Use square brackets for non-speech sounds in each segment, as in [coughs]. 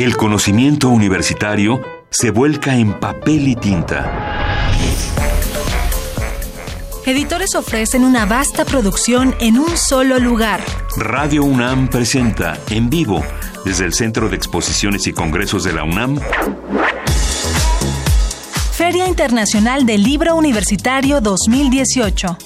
El conocimiento universitario se vuelca en papel y tinta. Editores ofrecen una vasta producción en un solo lugar. Radio UNAM presenta en vivo desde el Centro de Exposiciones y Congresos de la UNAM Feria Internacional del Libro Universitario 2018.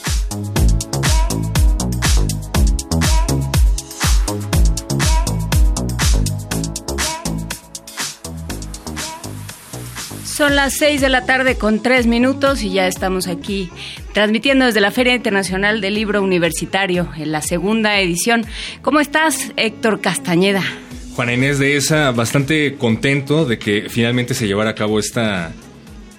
Son las 6 de la tarde con 3 minutos y ya estamos aquí transmitiendo desde la Feria Internacional del Libro Universitario en la segunda edición. ¿Cómo estás, Héctor Castañeda? Juana Inés de esa, bastante contento de que finalmente se llevara a cabo esta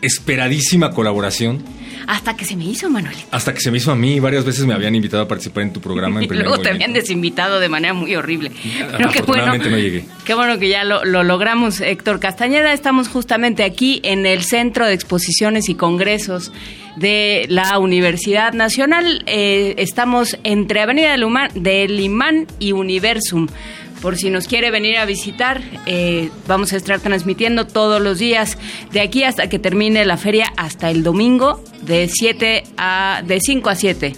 esperadísima colaboración hasta que se me hizo, Manuel. Hasta que se me hizo a mí. Varias veces me habían invitado a participar en tu programa. En [laughs] y luego te habían desinvitado de manera muy horrible. Pero qué bueno, no llegué. Qué bueno que ya lo, lo, logramos, Héctor Castañeda. Estamos justamente aquí en el Centro de Exposiciones y Congresos de la Universidad Nacional. Eh, estamos entre Avenida del, del Imán y Universum por si nos quiere venir a visitar. Eh, vamos a estar transmitiendo todos los días de aquí hasta que termine la feria hasta el domingo de 7 a de 5 a 7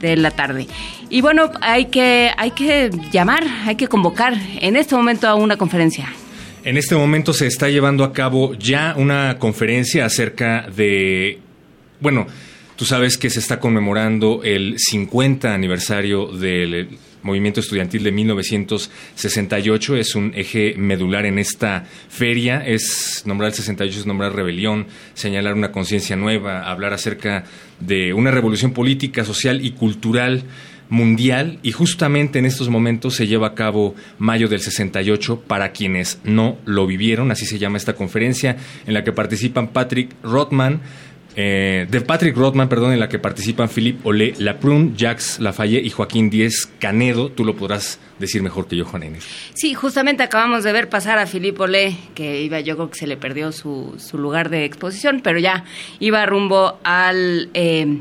de la tarde. Y bueno, hay que hay que llamar, hay que convocar en este momento a una conferencia. En este momento se está llevando a cabo ya una conferencia acerca de bueno, Tú sabes que se está conmemorando el 50 aniversario del movimiento estudiantil de 1968. Es un eje medular en esta feria. Es nombrar el 68 es nombrar rebelión, señalar una conciencia nueva, hablar acerca de una revolución política, social y cultural mundial y justamente en estos momentos se lleva a cabo mayo del 68 para quienes no lo vivieron, así se llama esta conferencia en la que participan Patrick Rothman, eh, de Patrick Rothman, perdón, en la que participan Philippe Olé Laprun, Jacques Lafayette y Joaquín Díez Canedo. Tú lo podrás decir mejor que yo, Juan Inés. Sí, justamente acabamos de ver pasar a Philippe Olé, que iba, yo creo que se le perdió su, su lugar de exposición, pero ya iba rumbo al... Eh,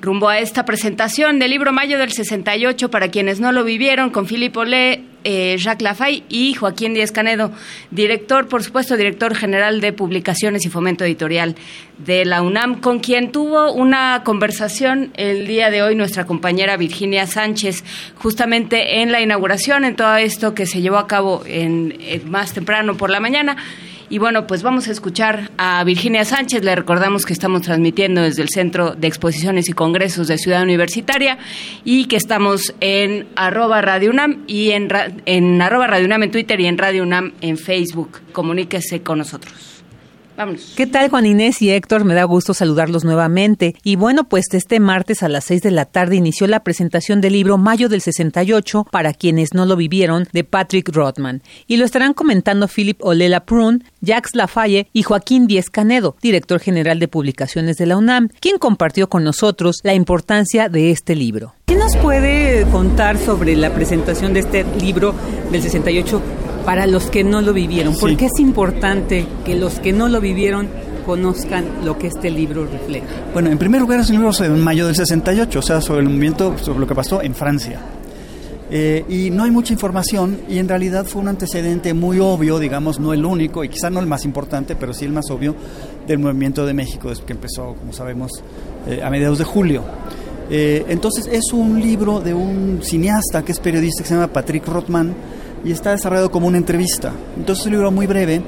rumbo a esta presentación del libro Mayo del 68 para quienes no lo vivieron con Philippe Olé, eh, Jacques Lafay y Joaquín Díez Canedo, director, por supuesto, director general de Publicaciones y Fomento Editorial de la UNAM, con quien tuvo una conversación el día de hoy nuestra compañera Virginia Sánchez, justamente en la inauguración, en todo esto que se llevó a cabo en más temprano por la mañana. Y bueno, pues vamos a escuchar a Virginia Sánchez. Le recordamos que estamos transmitiendo desde el Centro de Exposiciones y Congresos de Ciudad Universitaria y que estamos en arroba Radio UNAM y en, en arroba Radio UNAM en Twitter y en Radio UNAM en Facebook. Comuníquese con nosotros. ¿Qué tal Juan Inés y Héctor? Me da gusto saludarlos nuevamente. Y bueno, pues este martes a las 6 de la tarde inició la presentación del libro Mayo del 68 para quienes no lo vivieron de Patrick Rothman. Y lo estarán comentando Philip Olela Prun, Jacques Lafalle y Joaquín Díez Canedo, director general de publicaciones de la UNAM, quien compartió con nosotros la importancia de este libro. ¿Qué nos puede contar sobre la presentación de este libro del 68 para los que no lo vivieron? ¿Por qué es importante que los que no lo vivieron conozcan lo que este libro refleja? Bueno, en primer lugar es un libro en mayo del 68, o sea, sobre el movimiento, sobre lo que pasó en Francia. Eh, y no hay mucha información y en realidad fue un antecedente muy obvio, digamos, no el único y quizá no el más importante, pero sí el más obvio del movimiento de México, que empezó, como sabemos, eh, a mediados de julio. Eh, entonces es un libro de un cineasta que es periodista que se llama Patrick Rothman, y está desarrollado como una entrevista. Entonces es un libro muy breve,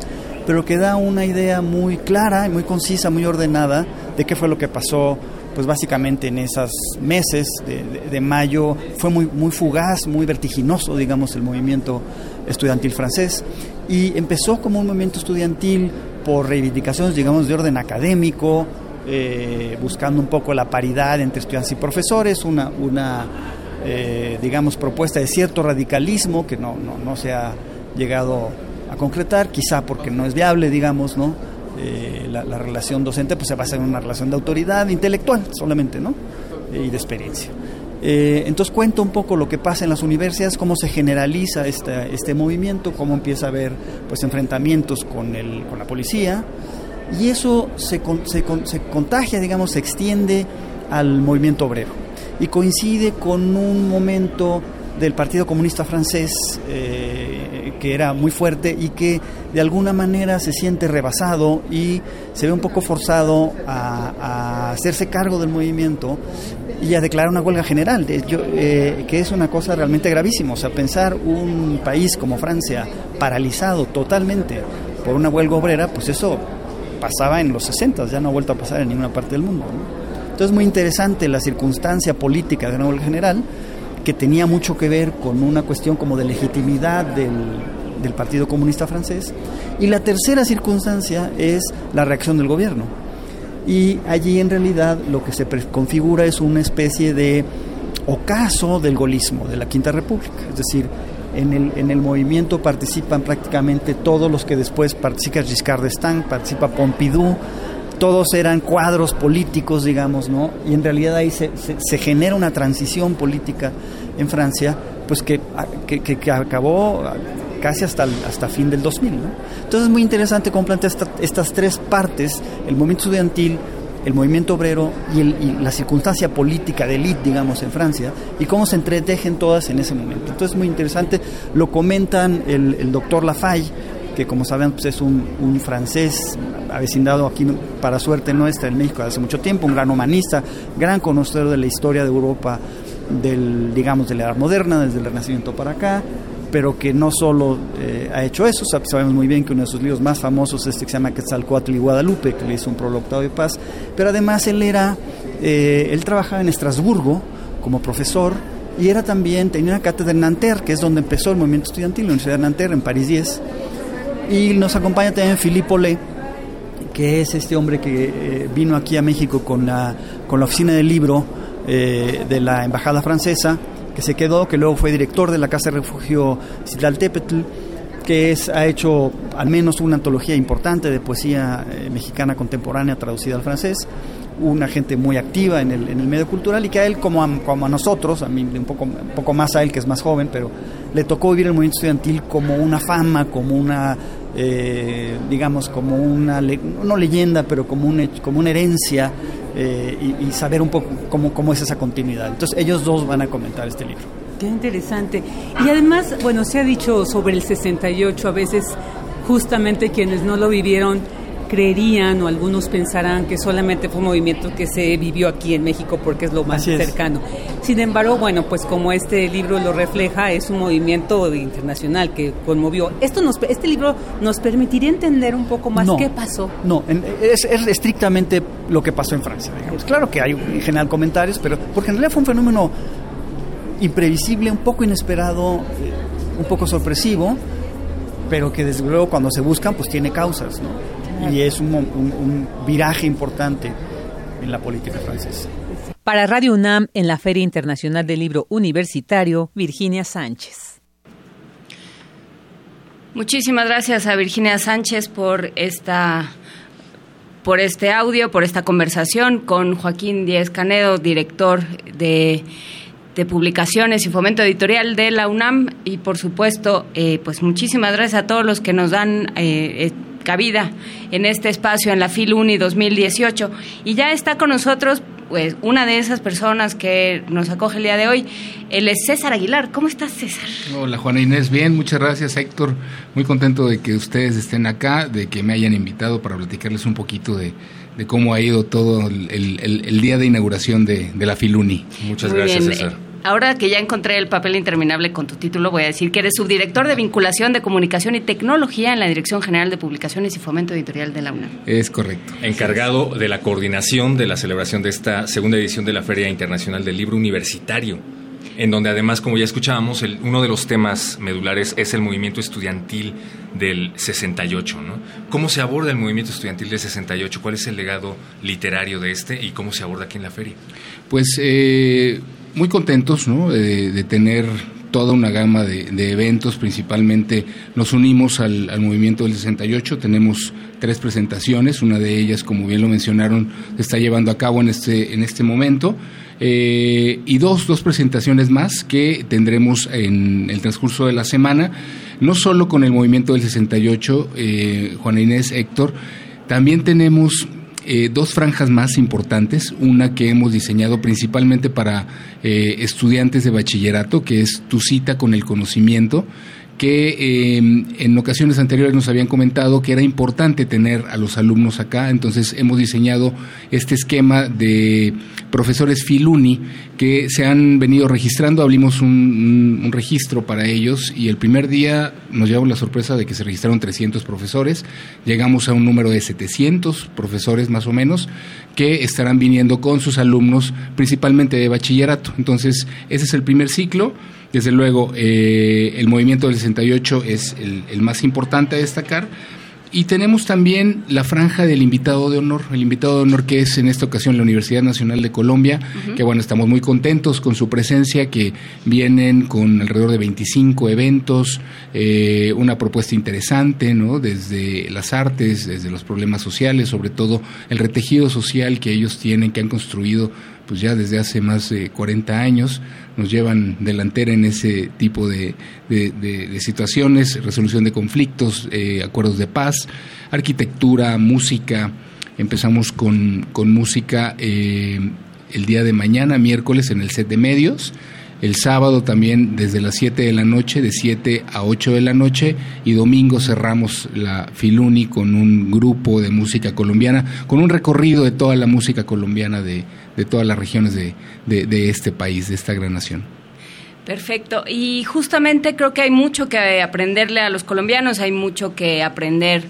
pero que da una idea muy clara, muy concisa, muy ordenada de qué fue lo que pasó, pues básicamente en esos meses de, mayo. Fue muy, muy fugaz, muy vertiginoso, digamos, el movimiento estudiantil francés. Y empezó como un movimiento estudiantil por reivindicaciones, digamos, de orden académico, eh, buscando un poco la paridad entre estudiantes y profesores, una, una eh, digamos, propuesta de cierto radicalismo que no, no, no, se ha llegado a concretar, quizá porque no es viable, digamos, ¿no? Eh, la, relación docente pues se basa en una relación de autoridad intelectual solamente, ¿no? y de experiencia. Eh, entonces cuento un poco lo que pasa en las universidades, cómo se generaliza este, este movimiento, cómo empieza a haber pues enfrentamientos con, el, con la policía y eso se, se, se contagia, digamos, se extiende al movimiento obrero y coincide con un momento del Partido Comunista Francés, eh, que era muy fuerte y que de alguna manera se siente rebasado y se ve un poco forzado a, hacerse cargo del movimiento y a declarar una huelga general, eh, que es una cosa realmente gravísima. O sea, pensar un país como Francia paralizado totalmente por una huelga obrera, pues eso pasaba en los 60, ya no ha vuelto a pasar en ninguna parte del mundo. Entonces, muy interesante la circunstancia política de huelga general que tenía mucho que ver con una cuestión como de legitimidad del, del Partido Comunista Francés. Y la tercera circunstancia es la reacción del gobierno. Y allí en realidad lo que se configura es una especie de ocaso del golismo de la Quinta República. Es decir, en el, en el movimiento participan prácticamente todos los que después participa Giscard d'Estaing, participa Pompidou, todos eran cuadros políticos, digamos, ¿no? Y en realidad ahí se, se, genera una transición política en Francia, pues que, que, acabó casi hasta, hasta fin del 2000, ¿no? Entonces es muy interesante cómo plantea estas tres partes, el movimiento estudiantil, el movimiento obrero y, la circunstancia política de élite, digamos, en Francia, y cómo se entretejen todas en ese momento. Entonces es muy interesante, lo comentan el, el doctor Lafalle, que como saben pues es un, francés avecindado aquí para suerte nuestra en México hace mucho tiempo, un gran humanista, gran conocedor de la historia de Europa, del, digamos, de la edad moderna, desde el Renacimiento para acá, pero que no solo eh, ha hecho eso, sabemos muy bien que uno de sus libros más famosos es este que se llama Quetzalcoatl y Guadalupe, que le hizo un prologado de paz, pero además él era, eh, él trabajaba en Estrasburgo como profesor y era también, tenía una cátedra en Nanterre, que es donde empezó el movimiento estudiantil, la Universidad de Nanterre, en París 10, y nos acompaña también Philippe Olé, que es este hombre que eh, vino aquí a México con la, con la oficina del libro eh, de la Embajada Francesa, que se quedó, que luego fue director de la Casa de Refugio Tepetl, que es, ha hecho al menos una antología importante de poesía eh, mexicana contemporánea traducida al francés, una gente muy activa en el, en el medio cultural y que a él, como a, como a nosotros, a mí un poco, un poco más a él que es más joven, pero le tocó vivir el movimiento estudiantil como una fama, como una, eh, digamos, como una, no leyenda, pero como, un, como una herencia eh, y, y, saber un poco cómo, cómo es esa continuidad. Entonces ellos dos van a comentar este libro. Qué interesante. Y además, bueno, se ha dicho sobre el 68, a veces justamente quienes no lo vivieron creerían o algunos pensarán que solamente fue un movimiento que se vivió aquí en México porque es lo más Así cercano. Sin embargo, bueno, pues como este libro lo refleja, es un movimiento internacional que conmovió. Esto nos, este libro nos permitiría entender un poco más no, qué pasó. No, en, es, es, estrictamente lo que pasó en Francia. Digamos. Claro que hay en general comentarios, pero porque en realidad fue un fenómeno imprevisible, un poco inesperado, eh, un poco sorpresivo, pero que desde luego cuando se buscan pues tiene causas, ¿no? Y es un, un, un, viraje importante en la política francesa. Para Radio UNAM, en la Feria Internacional del Libro Universitario, Virginia Sánchez. Muchísimas gracias a Virginia Sánchez por esta por este audio, por esta conversación con Joaquín Díez Canedo, director de, de publicaciones y fomento editorial de la UNAM y por supuesto, eh, pues muchísimas gracias a todos los que nos dan eh, cabida en este espacio en la FIL-UNI 2018. Y ya está con nosotros pues una de esas personas que nos acoge el día de hoy, él es César Aguilar. ¿Cómo estás, César? Hola, Juana Inés. Bien, muchas gracias, Héctor. Muy contento de que ustedes estén acá, de que me hayan invitado para platicarles un poquito de, de cómo ha ido todo el, el, el día de inauguración de, de la FILUNI. Muchas Muy gracias, bien. César. Ahora que ya encontré el papel interminable con tu título, voy a decir que eres subdirector de vinculación de comunicación y tecnología en la Dirección General de Publicaciones y Fomento Editorial de la UNAM. Es correcto. Encargado de la coordinación de la celebración de esta segunda edición de la Feria Internacional del Libro Universitario en donde además, como ya escuchábamos, el, uno de los temas medulares es el movimiento estudiantil del 68. ¿no? ¿Cómo se aborda el movimiento estudiantil del 68? ¿Cuál es el legado literario de este y cómo se aborda aquí en la feria? Pues eh, muy contentos ¿no? de, de, tener toda una gama de, de, eventos, principalmente nos unimos al, al, movimiento del 68, tenemos tres presentaciones, una de ellas, como bien lo mencionaron, se está llevando a cabo en este, en este momento. Eh, y dos, dos presentaciones más que tendremos en el transcurso de la semana, no solo con el movimiento del 68, eh, Juana Inés, Héctor, también tenemos eh, dos franjas más importantes, una que hemos diseñado principalmente para eh, estudiantes de bachillerato, que es tu cita con el conocimiento, que em, en ocasiones anteriores nos habían comentado que era importante tener a los alumnos acá, entonces hemos diseñado este esquema de profesores Filuni que se han venido registrando, abrimos un, registro para ellos y el primer día nos llevamos la sorpresa de que se registraron 300 profesores, llegamos a un número de 700 profesores más o menos que estarán viniendo con sus alumnos principalmente de bachillerato, entonces ese es el primer ciclo. Desde luego, eh, el movimiento del 68 es el, más importante a destacar. Y tenemos también la franja del invitado de honor, el invitado de honor que es en esta ocasión la Universidad Nacional de Colombia, que bueno, estamos muy contentos con su presencia, que vienen con alrededor de 25 eventos, eh, una propuesta interesante, ¿no? Desde las artes, desde los problemas sociales, sobre todo el retejido social que ellos tienen, que han construido pues ya desde hace más de 40 años, nos llevan delantera en ese tipo de, situaciones, resolución de conflictos, eh, acuerdos de paz, arquitectura, música. Empezamos con, música eh, el día de mañana, miércoles, en el set de medios el sábado también desde las 7 de la noche, de 7 a 8 de la noche, y domingo cerramos la Filuni con un grupo de música colombiana, con un recorrido de toda la música colombiana de, de todas las regiones de, de, este país, de esta gran nación. Perfecto. Y justamente creo que hay mucho que aprenderle a los colombianos, hay mucho que aprender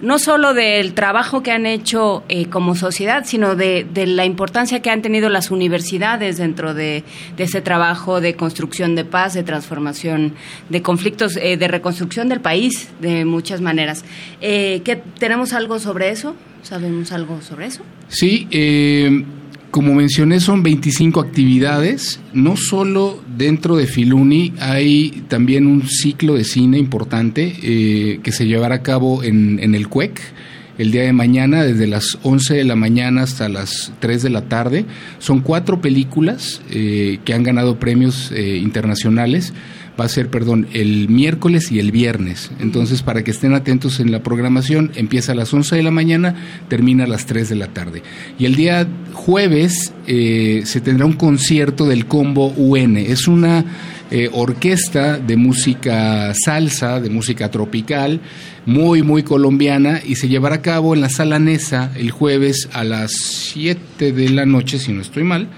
no solo del trabajo que han hecho eh, como sociedad, sino de, la importancia que han tenido las universidades dentro de, ese trabajo de construcción de paz, de transformación de conflictos, eh, de reconstrucción del país de muchas maneras. Eh, ¿Tenemos algo sobre eso? ¿Sabemos algo sobre eso? Sí, eh, como mencioné, son 25 actividades. No solo dentro de Filuni, hay también un ciclo de cine importante eh, que se llevará a cabo en, el CUEC el día de mañana, desde las 11 de la mañana hasta las 3 de la tarde. Son cuatro películas eh, que han ganado premios eh, internacionales va a ser, perdón, el miércoles y el viernes. Entonces, para que estén atentos en la programación, empieza a las 11 de la mañana, termina a las 3 de la tarde. Y el día jueves eh, se tendrá un concierto del Combo UN. Es una eh, orquesta de música salsa, de música tropical, muy, muy colombiana, y se llevará a cabo en la Sala Nesa el jueves a las 7 de la noche, si no estoy mal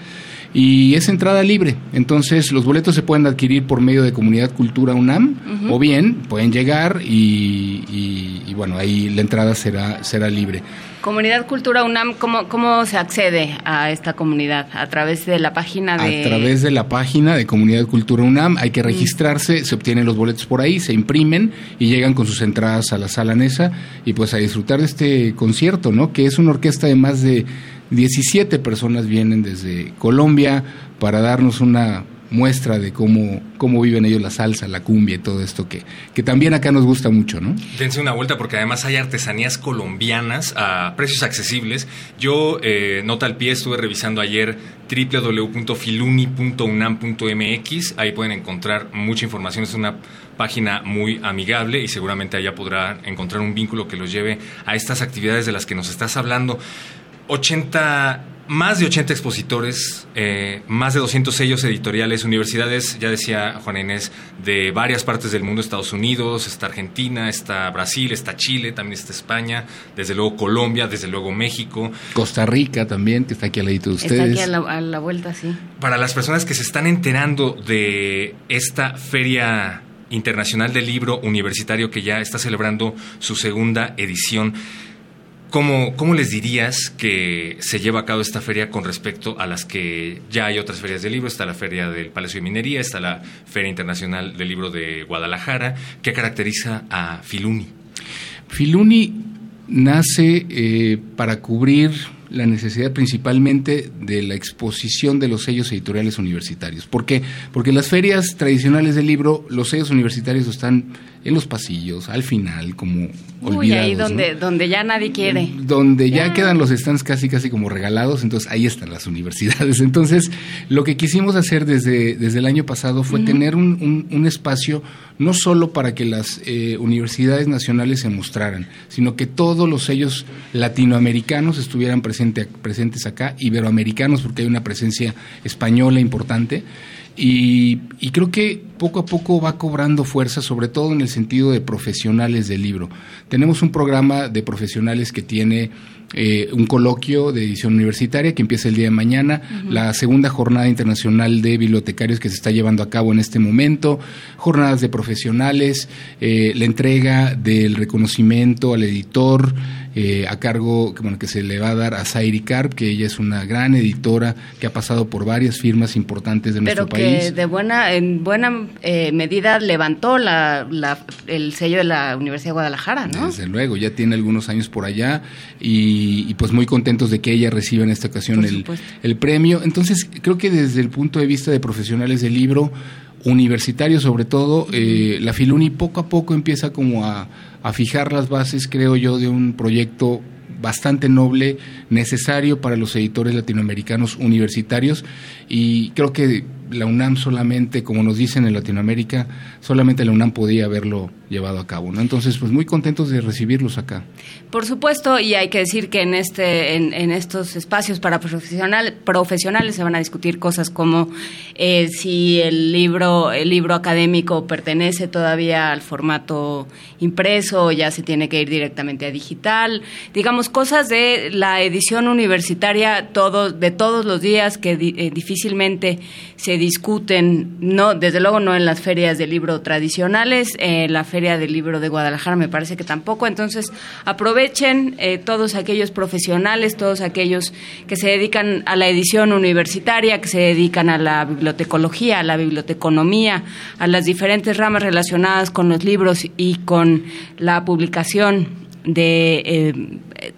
y es entrada libre. Entonces los boletos se pueden adquirir por medio de Comunidad Cultura UNAM o bien pueden llegar y, bueno, ahí la entrada será, será libre. Comunidad Cultura UNAM, ¿cómo, ¿cómo se accede a esta comunidad? ¿A través de la página de...? A través de la página de Comunidad Cultura UNAM, hay que registrarse, se obtienen los boletos por ahí, se imprimen y llegan con sus entradas a la sala Nesa y pues a disfrutar de este concierto, ¿no? Que es una orquesta de más de 17 personas vienen desde Colombia para darnos una muestra de cómo, cómo viven ellos la salsa, la cumbia y todo esto que, que también acá nos gusta mucho, ¿no? Dense una vuelta porque además hay artesanías colombianas a precios accesibles. Yo, eh, nota al pie, estuve revisando ayer www.filuni.unam.mx. Ahí pueden encontrar mucha información. Es una página muy amigable y seguramente allá podrán encontrar un vínculo que los lleve a estas actividades de las que nos estás hablando. 80, más de 80 expositores, eh, más de 200 sellos editoriales, universidades, ya decía Juan Inés, de varias partes del mundo, Estados Unidos, está Argentina, está Brasil, está Chile, también está España, desde luego Colombia, desde luego México. Costa Rica también, que está aquí al lado de ustedes. Está aquí a la vuelta, sí. Para las personas que se están enterando de esta feria internacional del libro universitario que ya está celebrando su segunda edición, ¿Cómo, ¿Cómo, les dirías que se lleva a cabo esta feria con respecto a las que ya hay otras ferias de libro? Está la Feria del Palacio de Minería, está la Feria Internacional del Libro de Guadalajara. ¿Qué caracteriza a Filuni? Filuni nace eh, para cubrir la necesidad principalmente de la exposición de los sellos editoriales universitarios. ¿Por qué? Porque las ferias tradicionales del libro, los sellos universitarios están en los pasillos, al final, como Uy, ahí donde, donde ya nadie quiere. Donde ya. quedan los stands casi, casi como regalados, entonces ahí están las universidades. [laughs] Entonces, lo que quisimos hacer desde, desde el año pasado fue tener un, un, espacio no solo para que las eh, universidades nacionales se mostraran, sino que todos los sellos latinoamericanos estuvieran presente, presentes acá, iberoamericanos, porque hay una presencia española importante. Y, creo que poco a poco va cobrando fuerza, sobre todo en el sentido de profesionales del libro. Tenemos un programa de profesionales que tiene eh, un coloquio de edición universitaria que empieza el día de mañana, la segunda jornada internacional de bibliotecarios que se está llevando a cabo en este momento, jornadas de profesionales, eh, la entrega del reconocimiento al editor, eh, a cargo bueno, que se le va a dar a Zairi Karp, que ella es una gran editora que ha pasado por varias firmas importantes de nuestro país. Pero que de buena, en buena eh, medida levantó la, el sello de la Universidad de Guadalajara, ¿no? Desde luego, ya tiene algunos años por allá y, pues muy contentos de que ella reciba en esta ocasión el, el premio. Entonces, creo que desde el punto de vista de profesionales del libro, universitario sobre todo, eh, la Filuni poco a poco empieza como a, a fijar las bases, creo yo, de un proyecto bastante noble, necesario para los editores latinoamericanos universitarios. Y creo que la UNAM solamente, como nos dicen en Latinoamérica, solamente la UNAM podía haberlo llevado a cabo, ¿no? Entonces, pues muy contentos de recibirlos acá. Por supuesto, y hay que decir que en este, en, estos espacios para profesional, profesionales se van a discutir cosas como eh, si el libro, el libro académico pertenece todavía al formato impreso o ya se tiene que ir directamente a digital, digamos cosas de la edición universitaria todo, de todos los días que eh, difícilmente se discuten, no, desde luego no en las ferias de libro tradicionales, en la feria del libro de Guadalajara me parece que tampoco, entonces aprovechen eh, todos aquellos profesionales, todos aquellos que se dedican a la edición universitaria, que se dedican a la bibliotecología, a la biblioteconomía, a las diferentes ramas relacionadas con los libros y con la publicación de eh,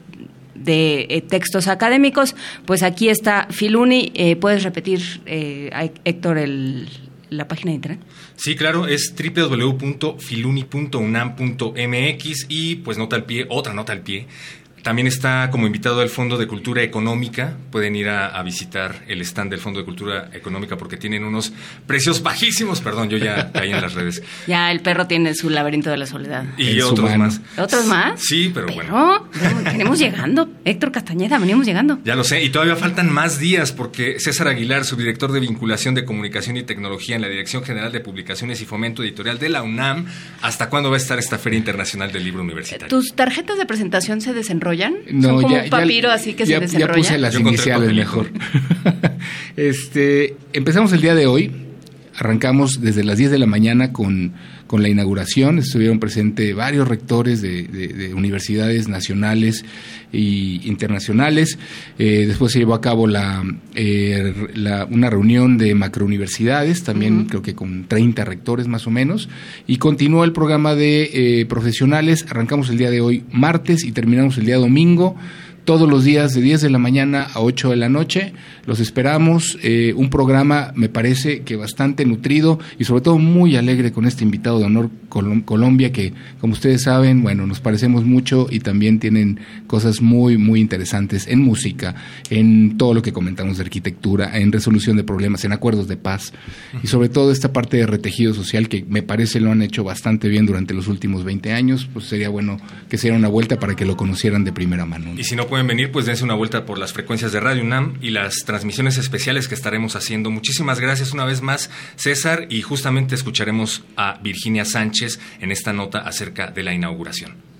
de eh, textos académicos, pues aquí está Filuni. Eh, ¿Puedes repetir, eh, Héctor, el, la página de internet? Sí, claro, es www.filuni.unam.mx y pues nota al pie, otra nota al pie. También está como invitado del Fondo de Cultura Económica. Pueden ir a, visitar el stand del Fondo de Cultura Económica porque tienen unos precios bajísimos. Perdón, yo ya caí en las redes. [laughs] Ya el perro tiene su laberinto de la soledad. Y otros más. ¿Otros más? Sí, pero, bueno. Venimos llegando. Héctor Castañeda, venimos llegando. Ya lo sé. Y todavía faltan más días porque César Aguilar, su director de vinculación de comunicación y tecnología en la Dirección General de Publicaciones y Fomento Editorial de la UNAM, ¿hasta cuándo va a estar esta Feria Internacional del Libro Universitario? ¿Tus tarjetas de presentación se desenrollan? No, Son como ya, un papiro así que se Ya puse las iniciales mejor. [laughs] este, empezamos el día de hoy. Arrancamos desde las 10 de la mañana con con la inauguración. Estuvieron presentes varios rectores de, universidades nacionales e internacionales. Eh, después se llevó a cabo eh, la, una reunión de macrouniversidades, también creo que con 30 rectores más o menos. Y continuó el programa de eh, profesionales. Arrancamos el día de hoy martes y terminamos el día domingo todos los días de 10 de la mañana a 8 de la noche. Los esperamos. Eh, un programa, me parece que bastante nutrido y sobre todo muy alegre con este invitado de honor Colombia, que como ustedes saben, bueno, nos parecemos mucho y también tienen cosas muy, muy interesantes en música, en todo lo que comentamos de arquitectura, en resolución de problemas, en acuerdos de paz y sobre todo esta parte de retejido social que me parece lo han hecho bastante bien durante los últimos 20 años. Pues sería bueno que se diera una vuelta para que lo conocieran de primera mano. Y si no pueden venir, pues dense una vuelta por las frecuencias de Radio UNAM y las transmisiones especiales que estaremos haciendo. Muchísimas gracias una vez más, César, y justamente escucharemos a Virginia Sánchez en esta nota acerca de la inauguración.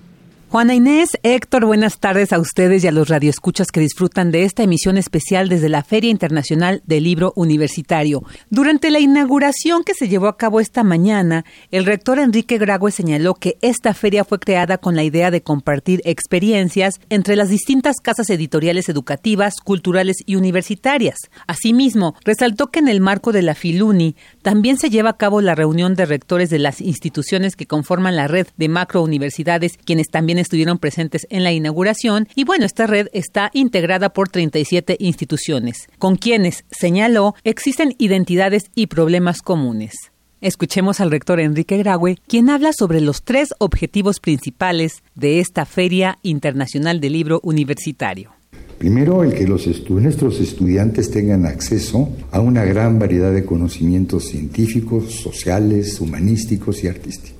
Juana Inés, Héctor, buenas tardes a ustedes y a los radioescuchas que disfrutan de esta emisión especial desde la Feria Internacional del Libro Universitario. Durante la inauguración que se llevó a cabo esta mañana, el rector Enrique Grague señaló que esta feria fue creada con la idea de compartir experiencias entre las distintas casas editoriales educativas, culturales y universitarias. Asimismo, resaltó que en el marco de la Filuni también se lleva a cabo la reunión de rectores de las instituciones que conforman la red de macrouniversidades, quienes también estuvieron presentes en la inauguración y bueno, esta red está integrada por 37 instituciones, con quienes, señaló, existen identidades y problemas comunes. Escuchemos al rector Enrique Graue, quien habla sobre los tres objetivos principales de esta Feria Internacional del Libro Universitario. Primero, el que los nuestros estudiantes tengan acceso a una gran variedad de conocimientos científicos, sociales, humanísticos y artísticos.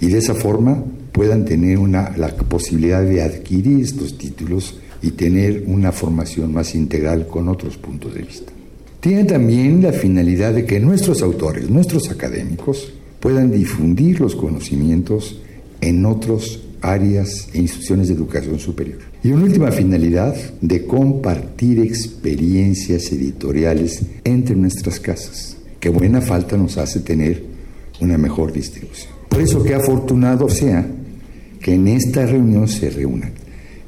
Y de esa forma puedan tener la posibilidad de adquirir estos títulos y tener una formación más integral con otros puntos de vista. Tiene también la finalidad de que nuestros autores, nuestros académicos, puedan difundir los conocimientos en otras áreas e instituciones de educación superior. Y una última finalidad de compartir experiencias editoriales entre nuestras casas, que buena falta nos hace tener una mejor distribución. Por eso que afortunado sea que en esta reunión se reúnan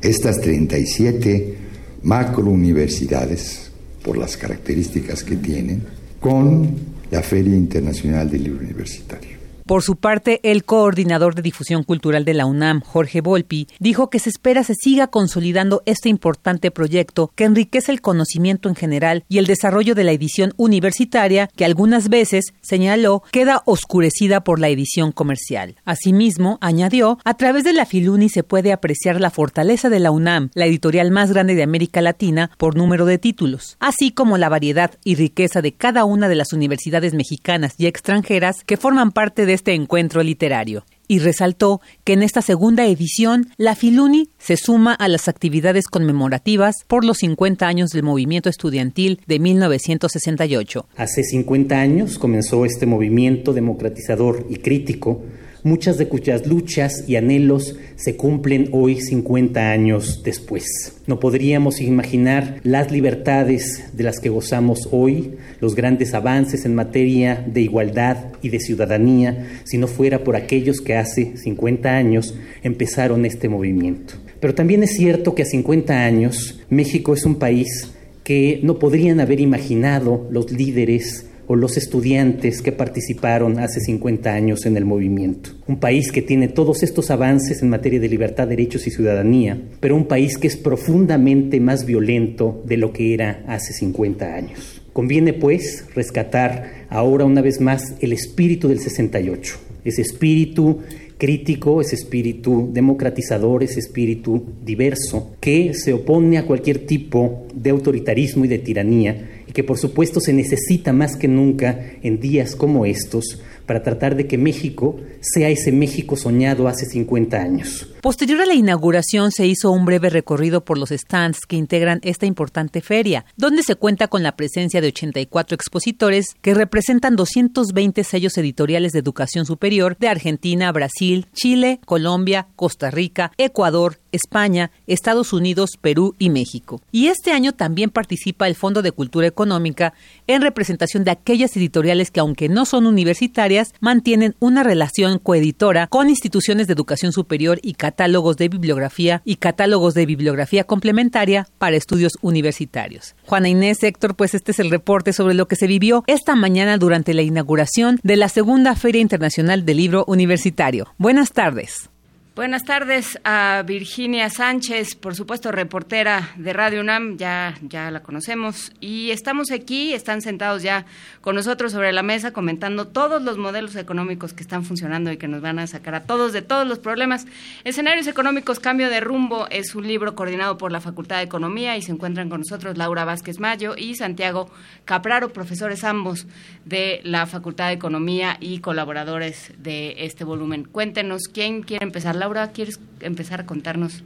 estas 37 macrouniversidades, por las características que tienen, con la Feria Internacional del Libro Universitario. Por su parte, el coordinador de difusión cultural de la UNAM, Jorge Volpi, dijo que se espera se siga consolidando este importante proyecto que enriquece el conocimiento en general y el desarrollo de la edición universitaria que algunas veces, señaló, queda oscurecida por la edición comercial. Asimismo, añadió, a través de la Filuni se puede apreciar la fortaleza de la UNAM, la editorial más grande de América Latina por número de títulos, así como la variedad y riqueza de cada una de las universidades mexicanas y extranjeras que forman parte de este encuentro literario y resaltó que en esta segunda edición la Filuni se suma a las actividades conmemorativas por los 50 años del movimiento estudiantil de 1968. Hace 50 años comenzó este movimiento democratizador y crítico muchas de cuyas luchas y anhelos se cumplen hoy 50 años después. No podríamos imaginar las libertades de las que gozamos hoy, los grandes avances en materia de igualdad y de ciudadanía, si no fuera por aquellos que hace 50 años empezaron este movimiento. Pero también es cierto que a 50 años México es un país que no podrían haber imaginado los líderes o los estudiantes que participaron hace 50 años en el movimiento. Un país que tiene todos estos avances en materia de libertad, derechos y ciudadanía, pero un país que es profundamente más violento de lo que era hace 50 años. Conviene, pues, rescatar ahora una vez más el espíritu del 68, ese espíritu crítico, ese espíritu democratizador, ese espíritu diverso, que se opone a cualquier tipo de autoritarismo y de tiranía que por supuesto se necesita más que nunca en días como estos para tratar de que México sea ese México soñado hace 50 años. Posterior a la inauguración se hizo un breve recorrido por los stands que integran esta importante feria, donde se cuenta con la presencia de 84 expositores que representan 220 sellos editoriales de educación superior de Argentina, Brasil, Chile, Colombia, Costa Rica, Ecuador, España, Estados Unidos, Perú y México. Y este año también participa el Fondo de Cultura Económica en representación de aquellas editoriales que, aunque no son universitarias, mantienen una relación coeditora con instituciones de educación superior y catálogos de bibliografía y catálogos de bibliografía complementaria para estudios universitarios. Juana Inés Héctor, pues este es el reporte sobre lo que se vivió esta mañana durante la inauguración de la segunda Feria Internacional del Libro Universitario. Buenas tardes. Buenas tardes a Virginia Sánchez, por supuesto reportera de Radio UNAM, ya, ya la conocemos. Y estamos aquí, están sentados ya con nosotros sobre la mesa comentando todos los modelos económicos que están funcionando y que nos van a sacar a todos de todos los problemas. Escenarios económicos, cambio de rumbo, es un libro coordinado por la Facultad de Economía y se encuentran con nosotros Laura Vázquez Mayo y Santiago Capraro, profesores ambos de la Facultad de Economía y colaboradores de este volumen. Cuéntenos, ¿quién quiere empezar? Laura, ¿quieres empezar a contarnos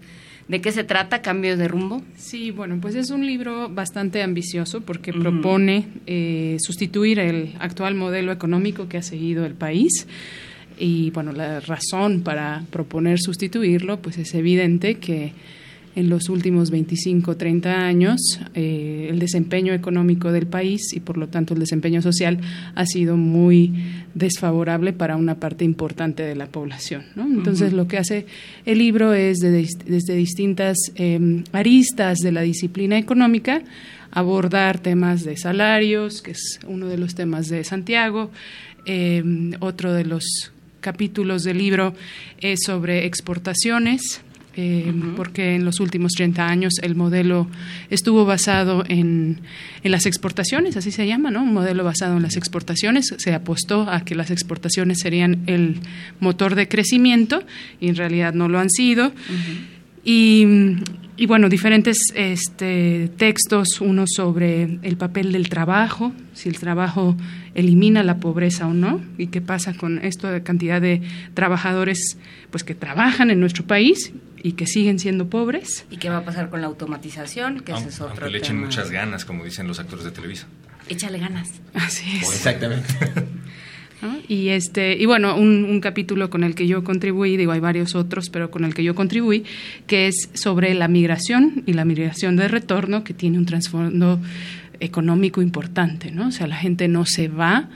de qué se trata, Cambios de Rumbo? Sí, bueno, pues es un libro bastante ambicioso porque propone eh, sustituir el actual modelo económico que ha seguido el país. Y bueno, la razón para proponer sustituirlo, pues es evidente que en los últimos 25, 30 años, eh, el desempeño económico del país y por lo tanto el desempeño social ha sido muy desfavorable para una parte importante de la población. Entonces, lo que hace el libro es desde distintas em, aristas de la disciplina económica abordar temas de salarios, que es uno de los temas de Santiago, em, otro de los capítulos del libro es sobre exportaciones, eh, porque en los últimos 30 años el modelo estuvo basado en, en, las exportaciones, así se llama, ¿no? Un modelo basado en las exportaciones. Se apostó a que las exportaciones serían el motor de crecimiento y en realidad no lo han sido. Y y bueno, diferentes este, textos, uno sobre el papel del trabajo, si el trabajo elimina la pobreza o no, y qué pasa con esto de cantidad de trabajadores pues que trabajan en nuestro país y que siguen siendo pobres. ¿Y qué va a pasar con la automatización? Que ese es otro aunque le echen muchas ganas, como dicen los actores de Televisa. Échale ganas. Así es. exactamente. [laughs] Y este y bueno, un, capítulo con el que yo contribuí, digo, hay varios otros, pero con el que yo contribuí, que es sobre la migración y la migración de retorno, que tiene un trasfondo económico importante, ¿no? O sea, la gente no se va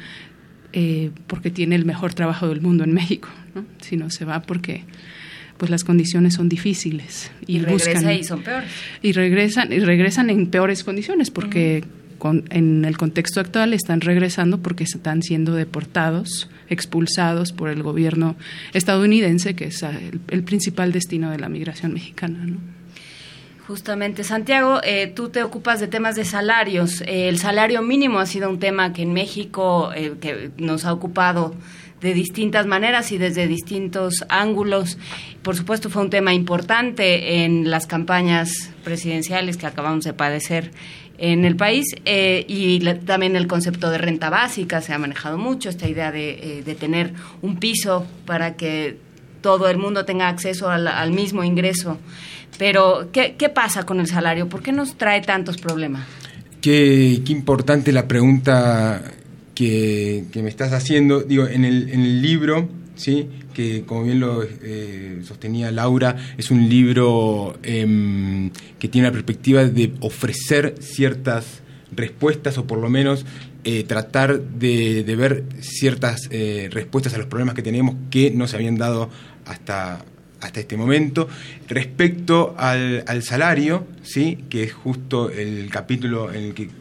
eh, porque tiene el mejor trabajo del mundo en México, ¿no? Sino se va porque pues las condiciones son difíciles y, buscan y son peores y regresan y regresan en peores condiciones porque en el contexto actual están regresando porque están siendo deportados, expulsados por el gobierno estadounidense, que es el, principal destino de la migración mexicana. Justamente, Santiago, eh, tú te ocupas de temas de salarios. Eh, el salario mínimo ha sido un tema que en México eh, que nos ha ocupado de distintas maneras y desde distintos ángulos. Por supuesto, fue un tema importante en las campañas presidenciales que acabamos de padecer en el país eh, y también el concepto de renta básica se ha manejado mucho, esta idea de, eh, tener un piso para que todo el mundo tenga acceso al, mismo ingreso. Pero, ¿qué, ¿qué, pasa con el salario? ¿Por qué nos trae tantos problemas? Qué, qué importante la pregunta que, que, me estás haciendo. Digo, en el, en el libro, ¿sí? Que como bien lo eh, sostenía Laura, es un libro em, que tiene la perspectiva de ofrecer ciertas respuestas o por lo menos eh, tratar de, ver ciertas eh, respuestas a los problemas que tenemos que no se habían dado hasta, hasta este momento. Respecto al, salario, ¿sí? que es justo el capítulo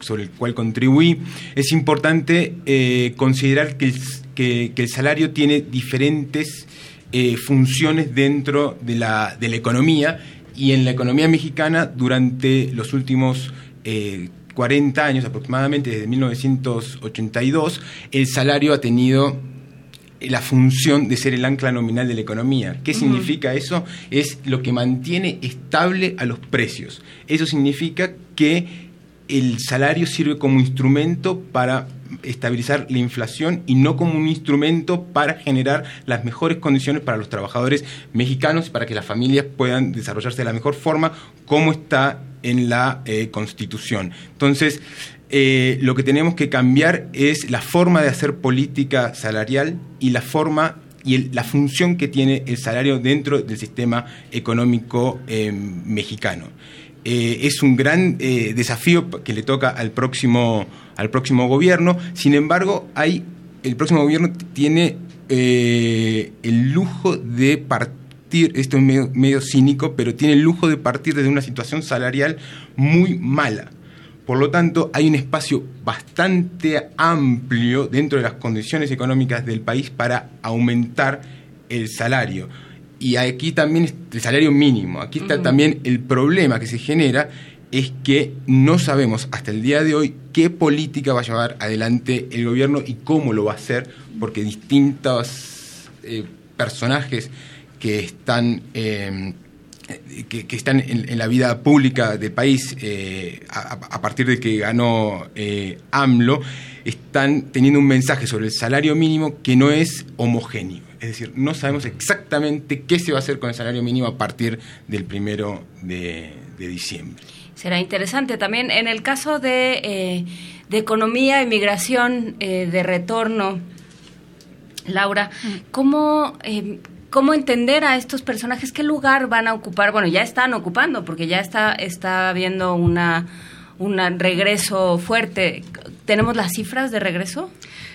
sobre el cual contribuí, es importante considerar que el que, el salario tiene diferentes eh, funciones dentro de la, de la economía y en la economía mexicana durante los últimos 40 eh, años aproximadamente, desde 1982, el salario ha tenido la función de ser el ancla nominal de la economía. ¿Qué significa eso? Es lo que mantiene estable a los precios. Eso significa que el salario sirve como instrumento para estabilizar la inflación y no como un instrumento para generar las mejores condiciones para los trabajadores mexicanos y para que las familias puedan desarrollarse de la mejor forma como está en la eh, Constitución. Entonces, eh, lo que tenemos que cambiar es la forma de hacer política salarial y la forma y la función que tiene el salario dentro del sistema económico eh, mexicano. Es un gran desafío que le toca al próximo al próximo gobierno. Sin embargo, hay, el próximo gobierno tiene eh, el lujo de partir, esto es medio, medio cínico, pero tiene el lujo de partir desde una situación salarial muy mala. Por lo tanto, hay un espacio bastante amplio dentro de las condiciones económicas del país para aumentar el salario. Y aquí también el salario mínimo. Aquí está también el problema que se genera es que no sabemos hasta el día de hoy qué política va a llevar adelante el gobierno y cómo lo va a hacer, porque distintos eh, personajes que están, em, que, están en, la vida pública del país eh, a, partir de que ganó eh, AMLO, están teniendo un mensaje sobre el salario mínimo que no es homogéneo. Es decir, no sabemos exactamente qué se va a hacer con el salario mínimo a partir del primero de diciembre será interesante. También en el caso de, eh, de economía, inmigración, eh, de retorno, Laura, ¿cómo, eh, ¿cómo entender a estos personajes? ¿Qué lugar van a ocupar? Bueno, ya están ocupando, porque ya está, está habiendo una, un regreso fuerte. ¿Tenemos las cifras de regreso?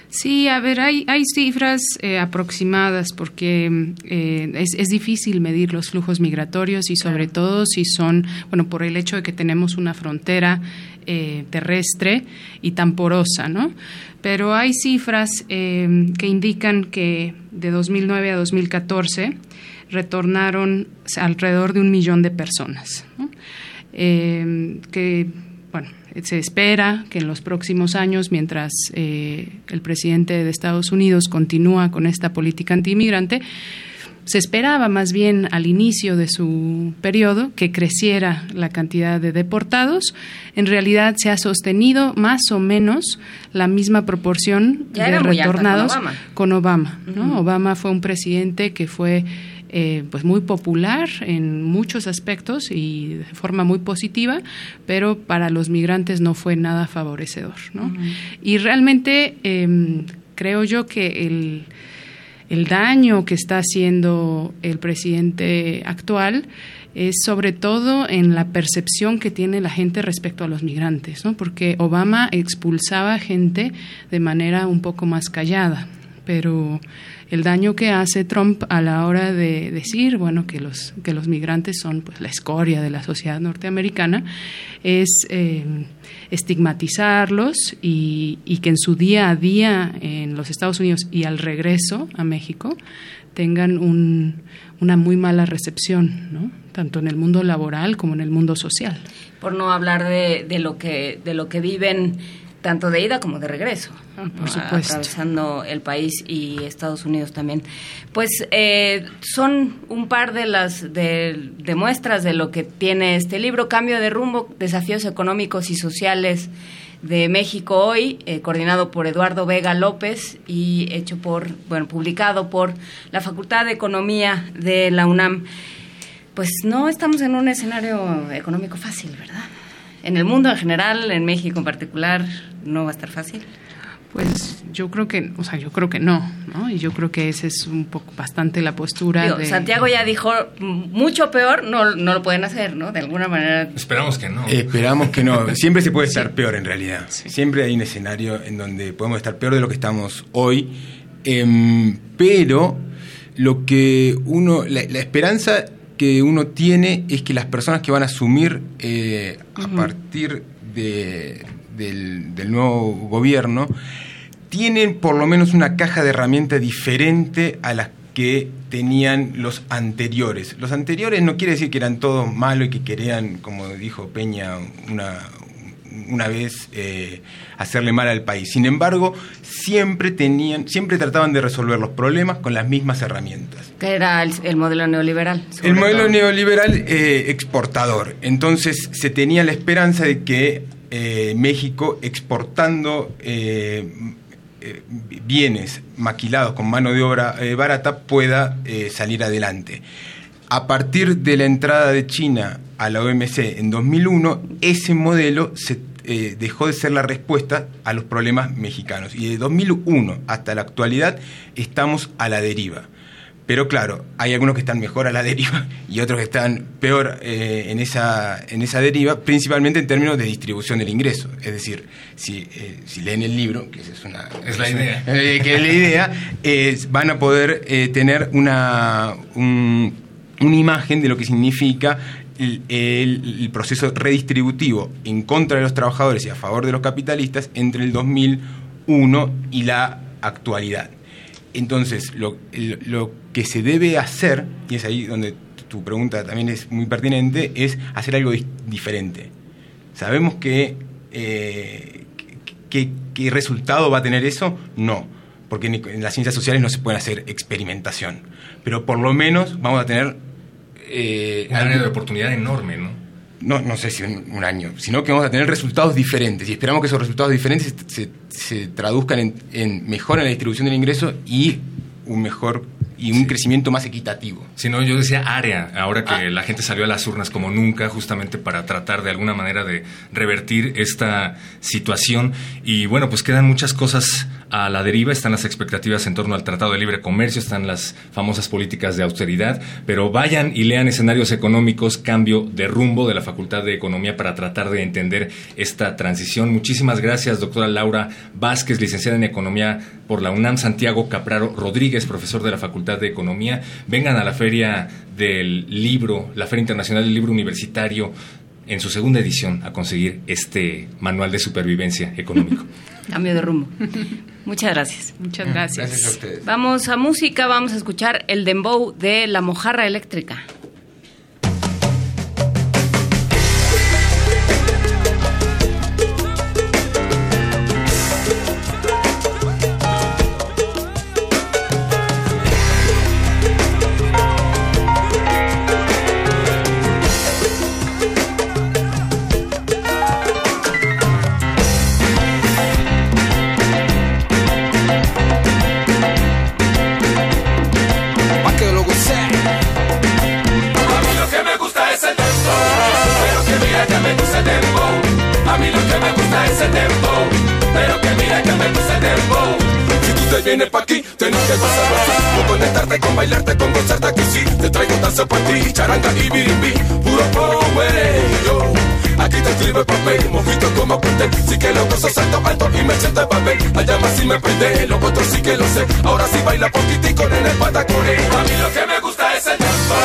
Sí, a ver, hay, hay cifras eh, aproximadas porque eh, es, es, difícil medir los flujos migratorios y sobre todo si son, bueno, por el hecho de que tenemos una frontera eh, terrestre y tan porosa, ¿no? Pero hay cifras que indican que de 2009 a 2014 retornaron alrededor de un millón de personas, ¿no? que, bueno, se espera que en los próximos años, mientras eh, el presidente de Estados Unidos continúa con esta política antiinmigrante, se esperaba más bien al inicio de su periodo que creciera la cantidad de deportados. En realidad se ha sostenido más o menos la misma proporción de retornados con Obama. Obama fue un presidente que fue eh, pues muy popular en muchos aspectos y de forma muy positiva, pero para los migrantes no fue nada favorecedor. ¿no? Y realmente em, creo yo que el, el daño que está haciendo el presidente actual es sobre todo en la percepción que tiene la gente respecto a los migrantes, ¿no? porque Obama expulsaba gente de manera un poco más callada, pero el daño que hace Trump a la hora de decir, bueno, que los, que los migrantes son pues, la escoria de la sociedad norteamericana, es eh, estigmatizarlos y, y, que en su día a día en los Estados Unidos y al regreso a México tengan un, una muy mala recepción, ¿no? tanto en el mundo laboral como en el mundo social. Por no hablar de, de lo que de lo que viven tanto de ida como de regreso, por supuesto. atravesando el país y Estados Unidos también. Pues eh, son un par de las de, muestras de lo que tiene este libro, Cambio de rumbo, desafíos económicos y sociales de México hoy, eh, coordinado por Eduardo Vega López y hecho por, bueno, publicado por la Facultad de Economía de la UNAM. Pues no estamos en un escenario económico fácil, ¿verdad? En el mundo en general, en México en particular, no va a estar fácil. Pues yo creo que, o sea, yo creo que no, ¿no? Y yo creo que esa es un poco bastante la postura de... Santiago ya dijo, mucho peor no, no lo pueden hacer, ¿no? De alguna manera... Esperamos que no. esperamos que no. [laughs] Siempre se puede estar peor en realidad. Siempre hay un escenario en donde podemos estar peor de lo que estamos hoy. Em, pero lo que uno... la esperanza que uno tiene es que las personas que van a asumir eh, a partir de, del, nuevo gobierno tienen por lo menos una caja de herramientas diferente a las que tenían los anteriores. Los anteriores no quiere decir que eran todos malos y que querían, como dijo Peña una, una vez eh, hacerle mal al país. Sin embargo, siempre tenían, siempre trataban de resolver los problemas con las mismas herramientas. ¿Qué era el, modelo neoliberal? El modelo neoliberal eh, exportador. Entonces se tenía la esperanza de que eh, México exportando bienes maquilados con mano de obra barata pueda salir adelante. A partir de la entrada de China a la OMC en 2001, ese modelo se eh, dejó de ser la respuesta a los problemas mexicanos. Y de 2001 hasta la actualidad estamos a la deriva. Pero claro, hay algunos que están mejor a la deriva [laughs] y otros que están peor eh, en, esa, en esa deriva, principalmente en términos de distribución del ingreso. Es decir, si, eh, si leen el libro, que es, una, es la idea, [laughs] que es la idea van a poder tener una, una imagen de lo que significa el, proceso redistributivo en contra de los trabajadores y a favor de los capitalistas entre el 2001 y la actualidad. Entonces, lo, lo, que se debe hacer, y es ahí donde tu pregunta también es muy pertinente, es hacer algo diferente. Sabemos que, eh, ¿qué resultado va a tener eso? No, porque en las ciencias sociales no se puede hacer experimentación. Pero por lo menos vamos a tener eh, un año de oportunidad enorme, ¿no? No, no sé si un, año, sino que vamos a tener resultados diferentes y esperamos que esos resultados diferentes se, traduzcan en, en mejora en la distribución del ingreso y un mejor y un crecimiento más equitativo. Si no, yo decía área, ahora que ah. la gente salió a las urnas como nunca, justamente para tratar de alguna manera de revertir esta situación. Y bueno, pues quedan muchas cosas a la deriva, están las expectativas en torno al Tratado de Libre Comercio, están las famosas políticas de austeridad, pero vayan y lean escenarios económicos, cambio de rumbo de la Facultad de Economía para tratar de entender esta transición. Muchísimas gracias, doctora Laura Vázquez, licenciada en Economía por la UNAM, Santiago Capraro Rodríguez, profesor de la Facultad de Economía. Vengan a la Feria del Libro, la Feria Internacional del Libro Universitario en su segunda edición a conseguir este manual de supervivencia económico. [laughs] Cambio de rumbo. Muchas gracias. Muchas gracias. Gracias a ustedes. Vamos a música, vamos a escuchar el dembow de La Mojarra Eléctrica. Vienes pa' aquí, tienes que gozarlo así. Con conectarte, con bailarte, con gozarte aquí sí. Te traigo danza pa' ti, charanga y birimbi, puro yo. Aquí te escribe papel, mojito como apunte. Sí que lo gozo salto alto y me siento el papel. Allá más si me prende, lo otro sí que lo sé. Ahora sí baila poquitico en el patacore A mí lo que me gusta es el dembow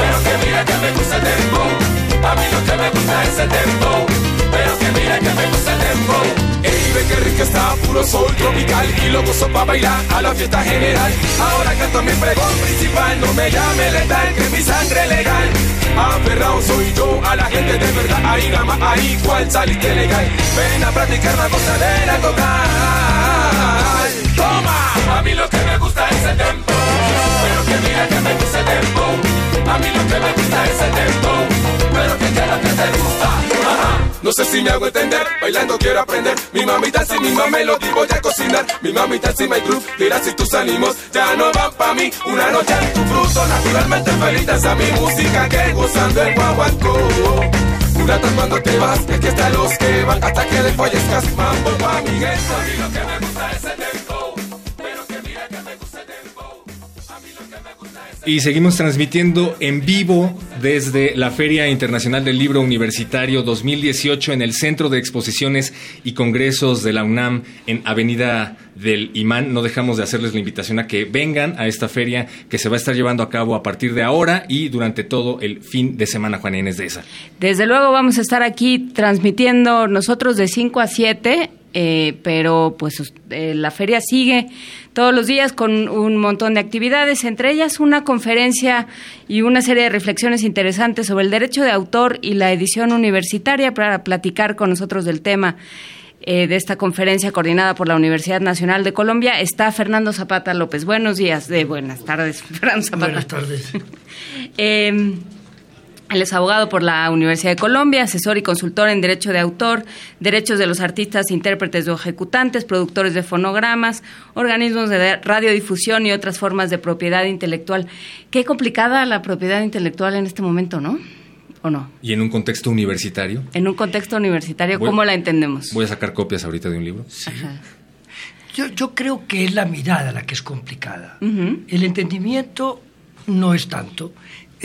Pero que mira que me gusta el dembow A mí lo que me gusta es el dembow Pero que mira que me gusta el dembow. Ey, ve que rico está, puro sol tropical Y lo gozo pa' bailar a la fiesta general. Ahora canto mi pregón principal No me llame letal, que mi sangre legal. Aferrado soy yo a la gente de verdad Ahí gama, ahí cual saliste legal. Ven a practicar la gozadera total. Toma, a mí lo que me gusta es el tempo Pero que mira que me gusta el tempo A mí lo que me gusta es el tempo Pero que quiero que te gusta. No sé si me hago entender, bailando quiero aprender. Mi mamita si mi melodía voy a cocinar. Mi mamita si my groove, dirá si tus ánimos ya no van pa' mí. Una noche en tu fruto, naturalmente feliz a mi música que gozando el guaguancó tras cuando te vas, que aquí están los que van Hasta que desfallezcas, mambo pa' mi lo lo que me gusta es el Y seguimos transmitiendo en vivo desde la Feria Internacional del Libro Universitario 2018 en el Centro de Exposiciones y Congresos de la UNAM en Avenida del Imán. No dejamos de hacerles la invitación a que vengan a esta feria que se va a estar llevando a cabo a partir de ahora y durante todo el fin de semana, Juan Inés de esa. Desde luego vamos a estar aquí transmitiendo nosotros de 5 a 7, eh, pero pues eh, la feria sigue todos los días con un montón de actividades, entre ellas una conferencia y una serie de reflexiones interesantes sobre el derecho de autor y la edición universitaria para platicar con nosotros del tema. eh, de esta conferencia coordinada por la Universidad Nacional de Colombia está Fernando Zapata López. Buenos días, de buenas tardes, [laughs] Fernando Zapata. Buenas tardes. [laughs] Él es abogado por la Universidad de Colombia, asesor y consultor en derecho de autor, derechos de los artistas, intérpretes o ejecutantes, productores de fonogramas, organismos de radiodifusión y otras formas de propiedad intelectual. Qué complicada la propiedad intelectual en este momento, ¿no? ¿O no? Y en un contexto universitario, En un contexto universitario, Voy- ¿cómo la entendemos? voy a sacar copias ahorita de un libro. Ajá. Yo, yo creo que es la mirada la que es complicada. El entendimiento no es tanto,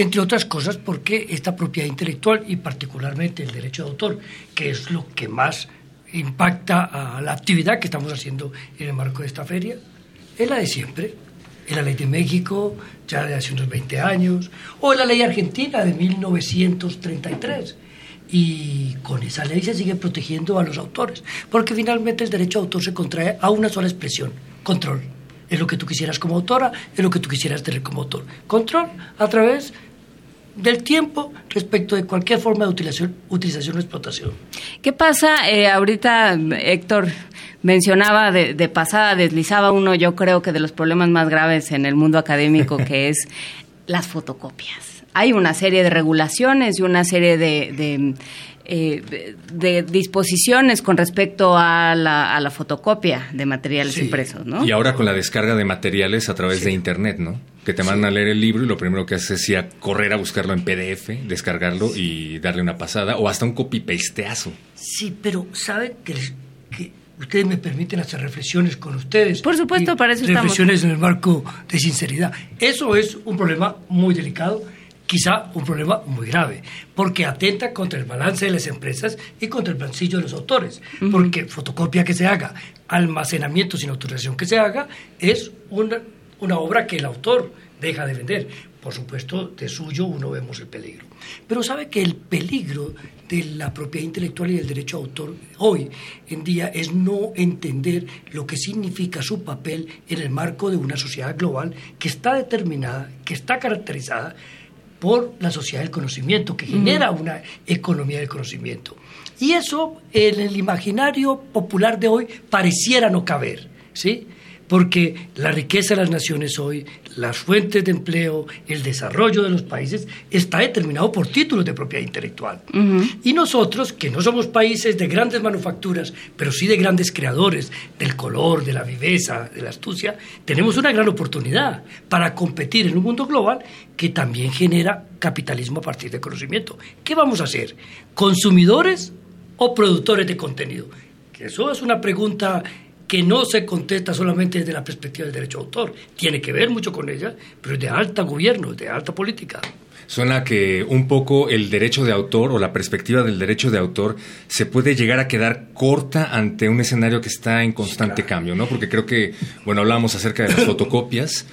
entre otras cosas porque esta propiedad intelectual y particularmente el derecho de autor, que es lo que más impacta a la actividad que estamos haciendo en el marco de esta feria, es la de siempre. Es la ley de México, ya de hace unos 20 años, o la ley argentina de 1933. Y con esa ley se sigue protegiendo a los autores, porque finalmente el derecho de autor se contrae a una sola expresión, control. Es lo que tú quisieras como autora, es lo que tú quisieras tener como autor. Control a través del tiempo respecto de cualquier forma de utilización, utilización o explotación. ¿Qué pasa? Eh, ahorita Héctor mencionaba de, de pasada, deslizaba uno, yo creo que de los problemas más graves en el mundo académico, que [laughs] es las fotocopias. Hay una serie de regulaciones y una serie de, de, eh, de- de disposiciones con respecto a la, a la fotocopia de materiales Sí. impresos, ¿no? Y ahora con la descarga de materiales a través de Internet, ¿no? Que te mandan a leer el libro y lo primero que haces es ir a correr a buscarlo en PDF, descargarlo y darle una pasada o hasta un copy-pasteazo. Sí, pero ¿sabe que, que ustedes me permiten hacer reflexiones con ustedes. Por supuesto, para eso Reflexiones en el marco de sinceridad. Eso es un problema muy delicado, quizá un problema muy grave, porque atenta contra el balance de las empresas y contra el bolsillo de los autores, porque fotocopia que se haga, almacenamiento sin autorización que se haga, es una, una obra que el autor deja de vender. Por supuesto, de suyo uno vemos el peligro. Pero sabe que el peligro de la propiedad intelectual y del derecho a autor hoy en día es no entender lo que significa su papel en el marco de una sociedad global que está determinada, que está caracterizada por la sociedad del conocimiento, que genera una economía del conocimiento. Y eso en el imaginario popular de hoy pareciera no caber, ¿sí? porque la riqueza de las naciones hoy, las fuentes de empleo, el desarrollo de los países está determinado por títulos de propiedad intelectual. Y nosotros, que no somos países de grandes manufacturas, pero sí de grandes creadores del color, de la viveza, de la astucia, tenemos una gran oportunidad para competir en un mundo global que también genera capitalismo a partir de conocimiento. ¿Qué vamos a hacer? ¿Consumidores o productores de contenido? Que eso es una pregunta que no se contesta solamente desde la perspectiva del derecho de autor, tiene que ver mucho con ella, pero es de alta gobierno, de alta política. Suena que un poco el derecho de autor o la perspectiva del derecho de autor se puede llegar a quedar corta ante un escenario que está en constante cambio, ¿no? Porque creo que, bueno, hablábamos acerca de las [coughs] fotocopias.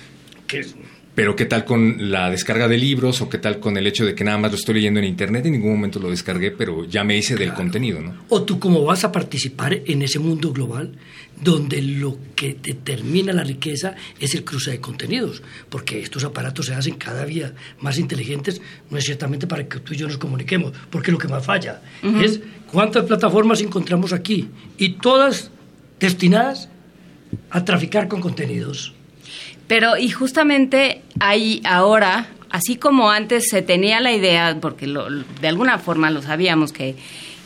Pero ¿qué tal con la descarga de libros o qué tal con el hecho de que nada más lo estoy leyendo en internet? En ningún momento lo descargué, pero ya me hice del contenido, ¿no? O tú cómo vas a participar en ese mundo global donde lo que determina la riqueza es el cruce de contenidos, porque estos aparatos se hacen cada día más inteligentes, no es ciertamente para que tú y yo nos comuniquemos, porque lo que más falla es cuántas plataformas encontramos aquí y todas destinadas a traficar con contenidos. Pero, y justamente hay ahora, así como antes se tenía la idea, porque de alguna forma lo sabíamos, que,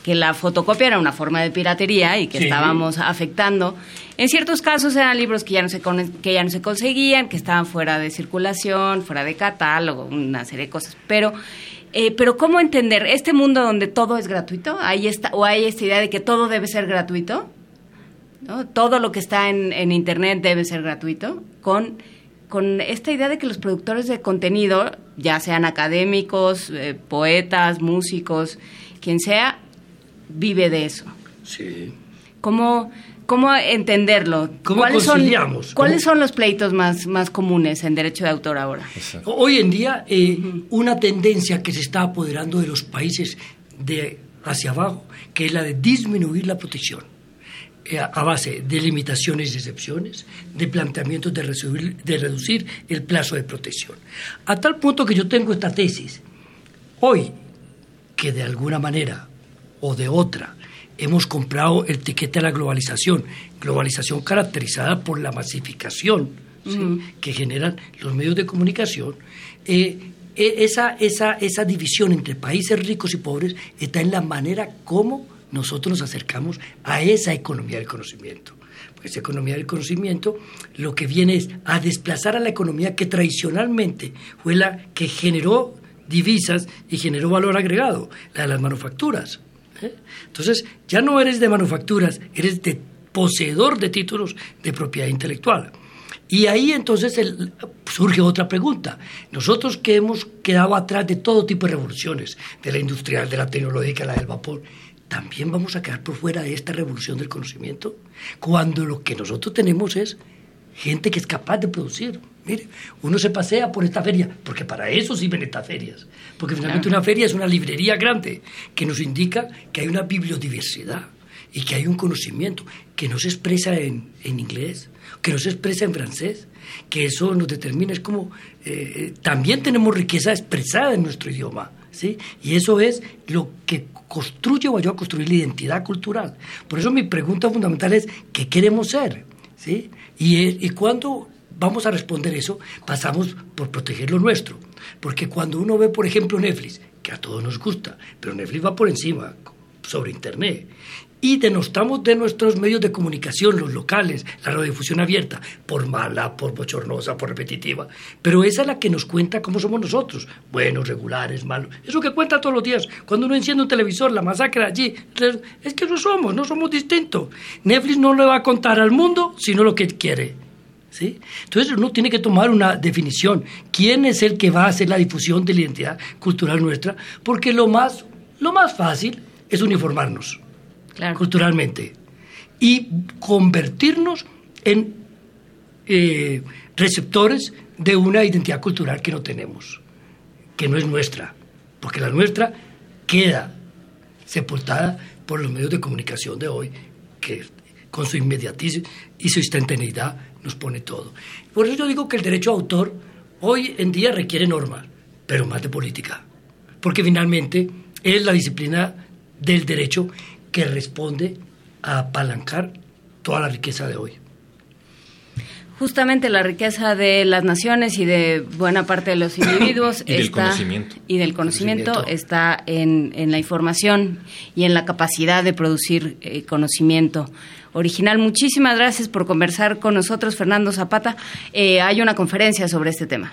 que la fotocopia era una forma de piratería y que estábamos afectando. En ciertos casos eran libros que ya, no se que ya no se conseguían, que estaban fuera de circulación, fuera de catálogo, una serie de cosas. Pero, eh, pero ¿cómo entender este mundo donde todo es gratuito? ¿Hay esta, ¿O hay esta idea de que todo debe ser gratuito? Todo lo que está en, Internet debe ser gratuito, con, con esta idea de que los productores de contenido, ya sean académicos, eh, poetas, músicos, quien sea, vive de eso. Sí. ¿Cómo, cómo entenderlo? ¿Cómo ¿Cuáles, son, ¿cuáles son los pleitos más, más comunes en derecho de autor ahora? Hoy en día, eh, una tendencia que se está apoderando de los países de hacia abajo, que es la de disminuir la protección. Eh, a base de limitaciones y excepciones, de planteamientos de reducir, de reducir el plazo de protección. A tal punto que yo tengo esta tesis. Hoy, que de alguna manera o de otra hemos comprado el tiquete a la globalización, globalización caracterizada por la masificación que generan los medios de comunicación, eh, eh, esa, esa, esa división entre países ricos y pobres está en la manera como nosotros nos acercamos a esa economía del conocimiento. Pues esa economía del conocimiento lo que viene es a desplazar a la economía que tradicionalmente fue la que generó divisas y generó valor agregado, la de las manufacturas. ¿Eh? Entonces, ya no eres de manufacturas, eres de poseedor de títulos de propiedad intelectual. Y ahí entonces surge otra pregunta. Nosotros que hemos quedado atrás de todo tipo de revoluciones, de la industrial, de la tecnológica, la del vapor, también vamos a quedar por fuera de esta revolución del conocimiento, cuando lo que nosotros tenemos es gente que es capaz de producir. Mire, uno se pasea por esta feria, porque para eso sirven estas ferias, porque finalmente una feria es una librería grande que nos indica que hay una bibliodiversidad y que hay un conocimiento que no se expresa en, inglés, que no se expresa en francés, que eso nos determina, es como, eh, también tenemos riqueza expresada en nuestro idioma, ¿sí? Y eso es lo que construye o ayuda a construir la identidad cultural. Por eso mi pregunta fundamental es, ¿qué queremos ser? ¿Sí? Y, y cuando vamos a responder eso, pasamos por proteger lo nuestro. Porque cuando uno ve, por ejemplo, Netflix, que a todos nos gusta, pero Netflix va por encima, sobre Internet, y denostamos de nuestros medios de comunicación, los locales, la radiodifusión abierta, por mala, por bochornosa, por repetitiva. Pero esa es la que nos cuenta cómo somos nosotros, buenos, regulares, malos. Eso que cuenta todos los días. Cuando uno enciende un televisor, la masacre allí, es que no somos, no somos distintos. Netflix no le va a contar al mundo sino lo que quiere. ¿Sí? Entonces uno tiene que tomar una definición. ¿Quién es el que va a hacer la difusión de la identidad cultural nuestra? Porque lo más, lo más fácil es uniformarnos culturalmente y convertirnos en eh, receptores de una identidad cultural que no tenemos, que no es nuestra, porque la nuestra queda sepultada por los medios de comunicación de hoy, que con su inmediatismo y su instantaneidad nos pone todo. Por eso yo digo que el derecho a autor hoy en día requiere normas, pero más de política, porque finalmente es la disciplina del derecho que responde a apalancar toda la riqueza de hoy. Justamente la riqueza de las naciones y de buena parte de los [coughs] individuos y del conocimiento. y del conocimiento, está en, en, la información y en la capacidad de producir eh, conocimiento original. Muchísimas gracias por conversar con nosotros, Fernando Zapata. Eh, hay una conferencia sobre este tema.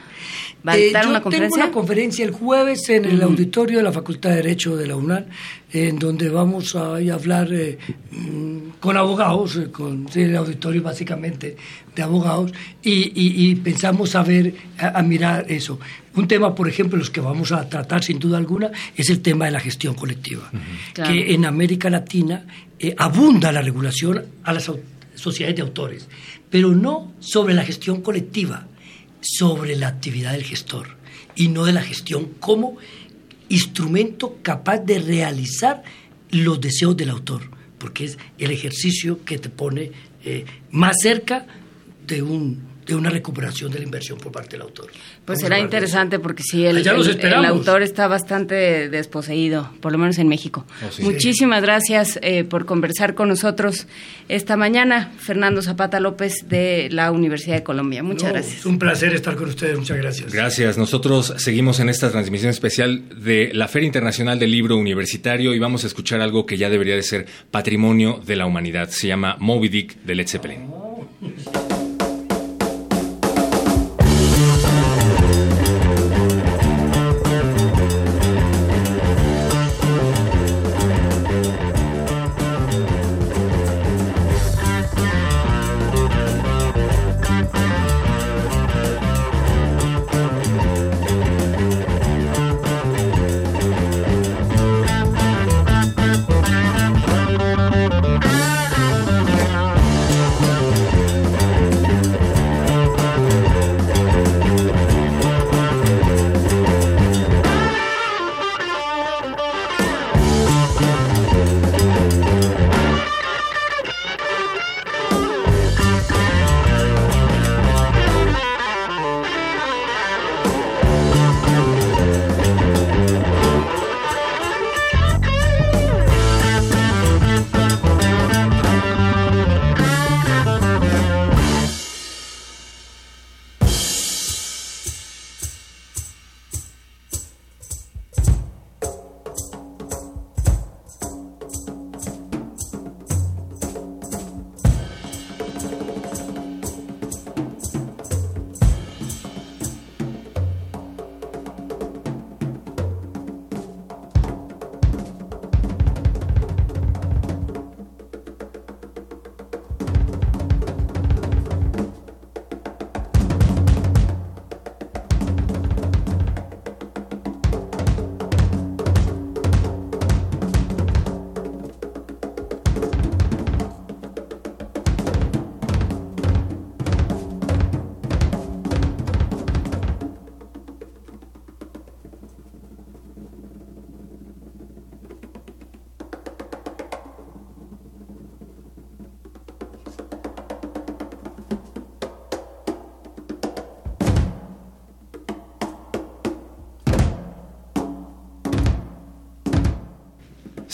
¿Va a eh, una conferencia? Tengo una conferencia el jueves en el auditorio de la Facultad de Derecho de la UNAM, en donde vamos a, hablar eh, mm, con abogados, con el auditorio básicamente de abogados, y, pensamos a ver, a, mirar eso. Un tema, por ejemplo, los que vamos a tratar sin duda alguna, es el tema de la gestión colectiva, que en América Latina eh, abunda la regulación a las sociedades de autores, pero no sobre la gestión colectiva, sobre la actividad del gestor y no de la gestión como instrumento capaz de realizar los deseos del autor, porque es el ejercicio que te pone eh, más cerca de un de una recuperación de la inversión por parte del autor. Pues será interesante porque sí, el, el, autor está bastante desposeído, por lo menos en México. Oh, Muchísimas gracias eh, por conversar con nosotros esta mañana, Fernando Zapata López de la Universidad de Colombia. Muchas gracias. Es un placer estar con ustedes, muchas gracias. Gracias. Nosotros seguimos en esta transmisión especial de la Feria Internacional del Libro Universitario y vamos a escuchar algo que ya debería de ser patrimonio de la humanidad. Se llama Moby Dick de Led Zeppelin.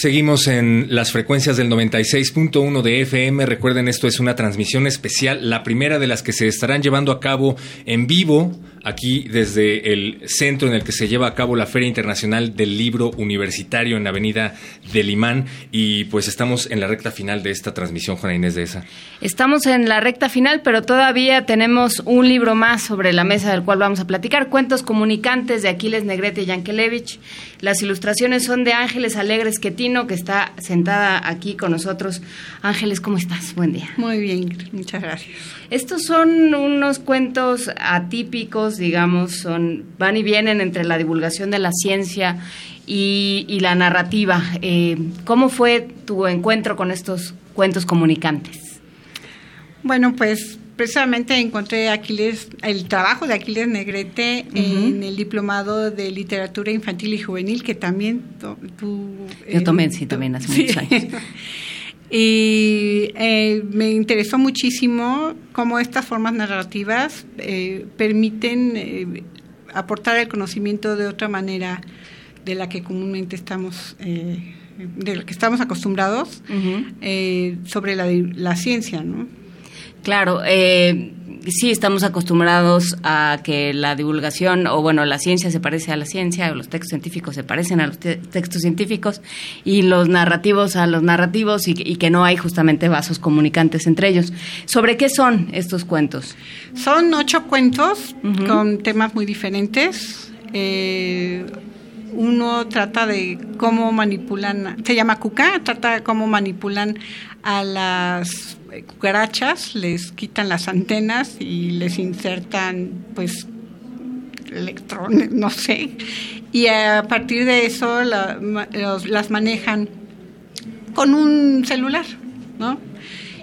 Seguimos en las frecuencias del 96.1 de FM. Recuerden, esto es una transmisión especial, la primera de las que se estarán llevando a cabo en vivo aquí desde el centro en el que se lleva a cabo la Feria Internacional del Libro Universitario en la Avenida del Imán y pues estamos en la recta final de esta transmisión, Juana Inés de esa. Estamos en la recta final, pero todavía tenemos un libro más sobre la mesa del cual vamos a platicar, Cuentos Comunicantes de Aquiles Negrete y Yankelevich. Las ilustraciones son de Ángeles Alegres Quetino, que está sentada aquí con nosotros. Ángeles, ¿cómo estás? Buen día. Muy bien, muchas gracias. Estos son unos cuentos atípicos, digamos, son van y vienen entre la divulgación de la ciencia y, y la narrativa. Eh, ¿Cómo fue tu encuentro con estos cuentos comunicantes? Bueno, pues precisamente encontré Aquiles, el trabajo de Aquiles Negrete en el diplomado de literatura infantil y juvenil que también tú... Yo tomé, sí, también hace muchos años. [laughs] y eh, me interesó muchísimo cómo estas formas narrativas eh, permiten eh, aportar el conocimiento de otra manera de la que comúnmente estamos de la que estamos acostumbrados sobre la, la ciencia, ¿no? Claro, eh, sí estamos acostumbrados a que la divulgación o bueno, la ciencia se parece a la ciencia, o los textos científicos se parecen a los textos científicos y los narrativos a los narrativos y, que no hay justamente vasos comunicantes entre ellos. ¿Sobre qué son estos cuentos? Son ocho cuentos con temas muy diferentes. Eh, uno trata de cómo manipulan, se llama Cuca, trata de cómo manipulan a las cucarachas, les quitan las antenas y les insertan pues electrones, [laughs] no sé, y a partir de eso las manejan con un celular, ¿no?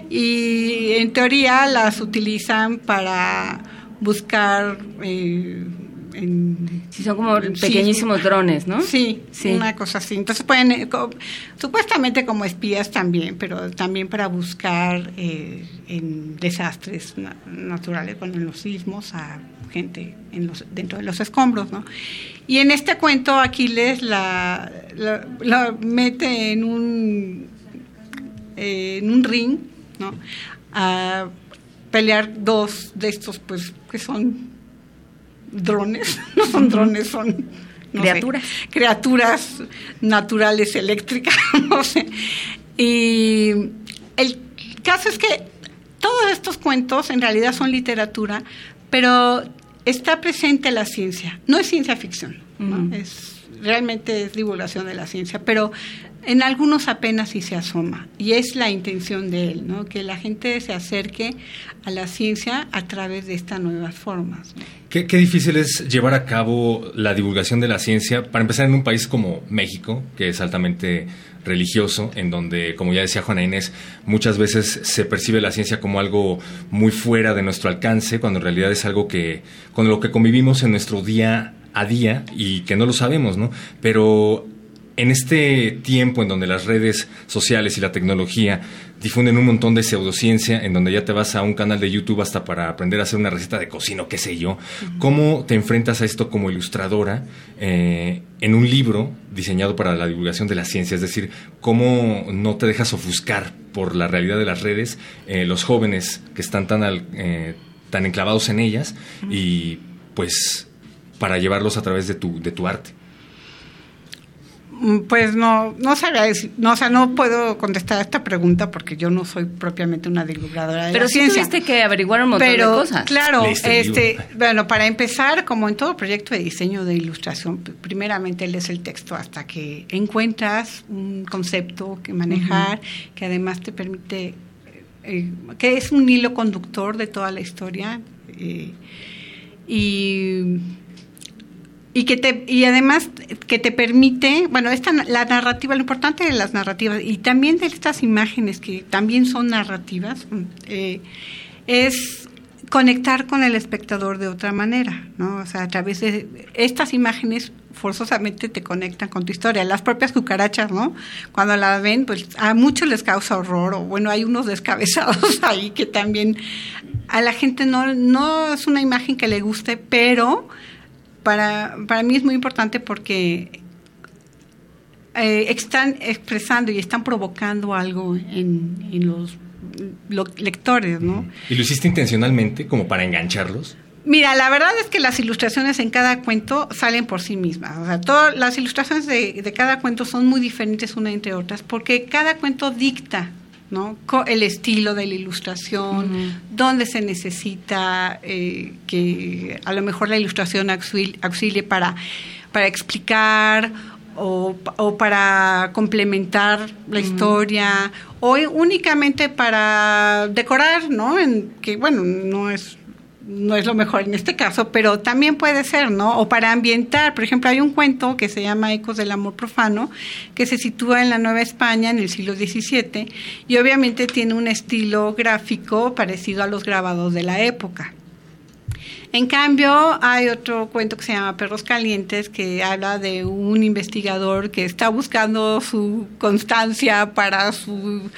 Y en teoría las utilizan para buscar eh, sí, son como pequeñísimos drones, ¿no? Sí, sí, una cosa así. Entonces pueden, eh, supuestamente como espías también, pero también para buscar eh, en desastres naturales, bueno, en los sismos, a gente en los, dentro de los escombros, ¿no? Y en este cuento Aquiles la, la, mete en un, eh, en un ring, ¿no? A pelear dos de estos, pues, que son drones, [laughs] no son drones, son criaturas. criaturas naturales eléctricas, [laughs] no sé. Y el caso es que todos estos cuentos en realidad son literatura, pero está presente la ciencia. No es ciencia ficción, es realmente es divulgación de la ciencia, pero en algunos apenas sí se asoma y es la intención de él, ¿no? que la gente se acerque a la ciencia a través de estas nuevas formas. ¿Qué, difícil es llevar a cabo la divulgación de la ciencia, para empezar en un país como México, que es altamente religioso, en donde, como ya decía Juana Inés, muchas veces se percibe la ciencia como algo muy fuera de nuestro alcance, cuando en realidad es algo que, con lo que convivimos en nuestro día a día y que no lo sabemos, ¿no? Pero en este tiempo en donde las redes sociales y la tecnología difunden un montón de pseudociencia, en donde ya te vas a un canal de YouTube hasta para aprender a hacer una receta de cocina, qué sé yo, ¿cómo te enfrentas a esto como ilustradora eh, en un libro diseñado para la divulgación de la ciencia? Es decir, ¿cómo no te dejas ofuscar por la realidad de las redes eh, los jóvenes que están tan, eh, tan enclavados en ellas y pues para llevarlos a través de tu, de tu arte? Mm, pues no, no sabría decir, no, o sea, no puedo contestar esta pregunta porque yo no soy propiamente una divulgadora de Pero la sí ciencia. tuviste que averiguar un montón de cosas. Claro, este, bueno, para empezar, como en todo proyecto de diseño de ilustración, primeramente lees el texto hasta que encuentras un concepto que manejar, que además te permite, eh, que es un hilo conductor de toda la historia. Eh, y y que te y además que te permite bueno esta la narrativa lo importante de las narrativas y también de estas imágenes que también son narrativas eh, es conectar con el espectador de otra manera no o sea a través de estas imágenes forzosamente te conectan con tu historia. Las propias cucarachas no cuando las ven pues a muchos les causa horror o bueno hay unos descabezados [laughs] ahí que también a la gente no no es una imagen que le guste pero para, para mí es muy importante porque eh, están expresando y están provocando algo en, los, lectores, ¿no? ¿Y lo hiciste intencionalmente como para engancharlos? Mira, la verdad es que las ilustraciones en cada cuento salen por sí mismas. O sea, todas las ilustraciones de, de cada cuento son muy diferentes una entre otras, porque cada cuento dicta ¿no? el estilo de la ilustración, dónde se necesita eh, que a lo mejor la ilustración auxilie para, para explicar o, o, para complementar la historia o únicamente para decorar, ¿no? En, que bueno, no es no es lo mejor en este caso, pero también puede ser, ¿no? O para ambientar, por ejemplo, hay un cuento que se llama Ecos del Amor Profano, que se sitúa en la Nueva España en el siglo XVII y obviamente tiene un estilo gráfico parecido a los grabados de la época. En cambio, hay otro cuento que se llama Perros Calientes, que habla de un investigador que está buscando su constancia para su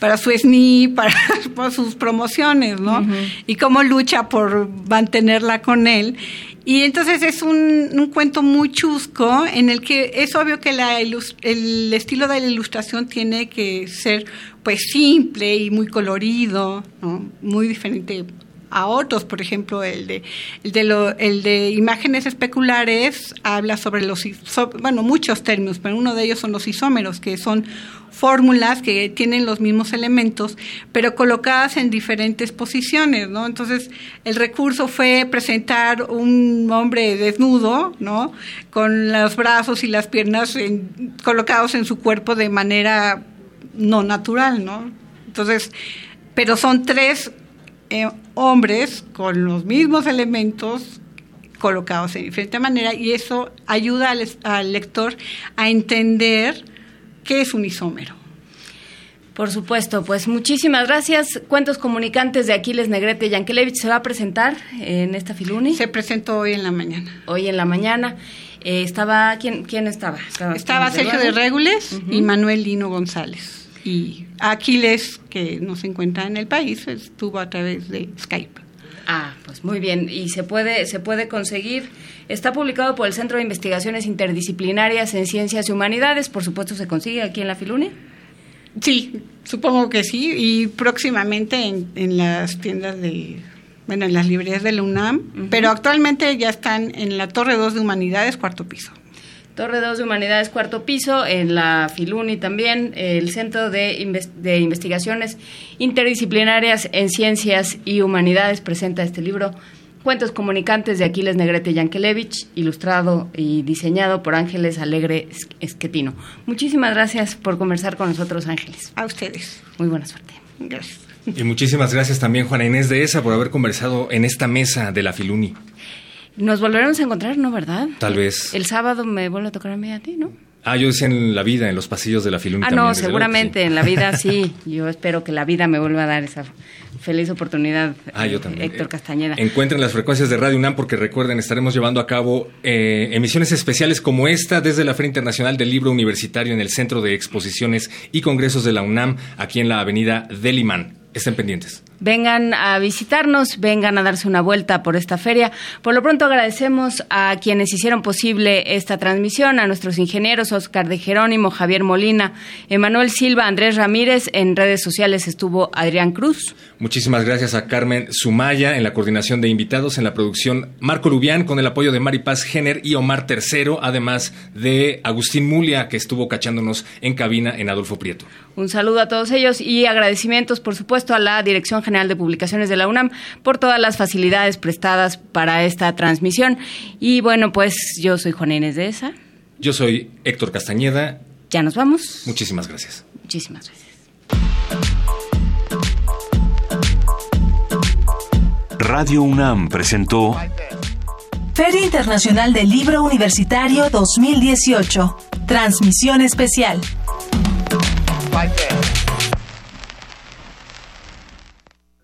para su SNI, [laughs] para, sus promociones, ¿no? Y cómo lucha por mantenerla con él. Y entonces es un, un, cuento muy chusco en el que es obvio que la el estilo de la ilustración tiene que ser pues simple y muy colorido, ¿no? muy diferente a otros, por ejemplo, el de, el de, el de imágenes especulares habla sobre los, bueno, muchos términos, pero uno de ellos son los isómeros, que son fórmulas que tienen los mismos elementos, pero colocadas en diferentes posiciones, ¿no? Entonces, el recurso fue presentar un hombre desnudo, ¿no? Con los brazos y las piernas colocados en su cuerpo de manera no natural, ¿no? Entonces, pero son tres eh, hombres con los mismos elementos colocados de diferente manera y eso ayuda al, lector a entender qué es un isómero. Por supuesto, pues muchísimas gracias. Cuentos comunicantes de Aquiles Negrete Yankelevich se va a presentar en esta Filuni. Se presentó hoy en la mañana. Hoy en la mañana. Eh, estaba, ¿quién, quién estaba? Estaba, Sergio de Regules y Manuel Lino González y Aquiles, que no se encuentra en el país, estuvo a través de Skype. Ah, pues muy bien. Y se puede, se puede conseguir. Está publicado por el Centro de Investigaciones Interdisciplinarias en Ciencias y Humanidades. Por supuesto, se consigue aquí en la Filune. Sí, supongo que sí. Y próximamente en, en las tiendas de. Bueno, en las librerías de la UNAM. Pero actualmente ya están en la Torre 2 de Humanidades, cuarto piso. Torre 2 de Humanidades, cuarto piso, en la Filuni también, el Centro de, de, Investigaciones Interdisciplinarias en Ciencias y Humanidades presenta este libro, Cuentos Comunicantes de Aquiles Negrete Yankelevich, ilustrado y diseñado por Ángeles Alegre Esquetino. Muchísimas gracias por conversar con nosotros, Ángeles. A ustedes. Muy buena suerte. Gracias. Y muchísimas gracias también, Juana Inés de ESA, por haber conversado en esta mesa de la Filuni. Nos volveremos a encontrar, ¿no, verdad? Tal vez. El sábado me vuelve a tocar a mí a ti, ¿no? Ah, yo decía en la vida, en los pasillos de la Filuni. Ah, no, seguramente en la vida sí. [laughs] Yo espero que la vida me vuelva a dar esa feliz oportunidad. Ah, yo también. Héctor Castañeda. Encuentren las frecuencias de Radio UNAM porque recuerden, estaremos llevando a cabo eh, emisiones especiales como esta desde la Feria Internacional del Libro Universitario en el Centro de Exposiciones y Congresos de la UNAM, aquí en la Avenida Delimán. Estén pendientes vengan a visitarnos, vengan a darse una vuelta por esta feria. Por lo pronto agradecemos a quienes hicieron posible esta transmisión, a nuestros ingenieros Oscar de Jerónimo, Javier Molina, Emanuel Silva, Andrés Ramírez. En redes sociales estuvo Adrián Cruz. Muchísimas gracias a Carmen Sumaya en la coordinación de invitados, en la producción Marco Lubián con el apoyo de Mari Paz Jenner y Omar Tercero, además de Agustín Mulia que estuvo cachándonos en cabina en Adolfo Prieto. Un saludo a todos ellos y agradecimientos, por supuesto, a la Dirección General de Publicaciones de la UNAM por todas las facilidades prestadas para esta transmisión. Y bueno, pues yo soy Juana Inés de esa. Yo soy Héctor Castañeda. Ya nos vamos. Muchísimas gracias. Muchísimas gracias. Radio UNAM presentó Feria Internacional del Libro Universitario 2018. Transmisión especial.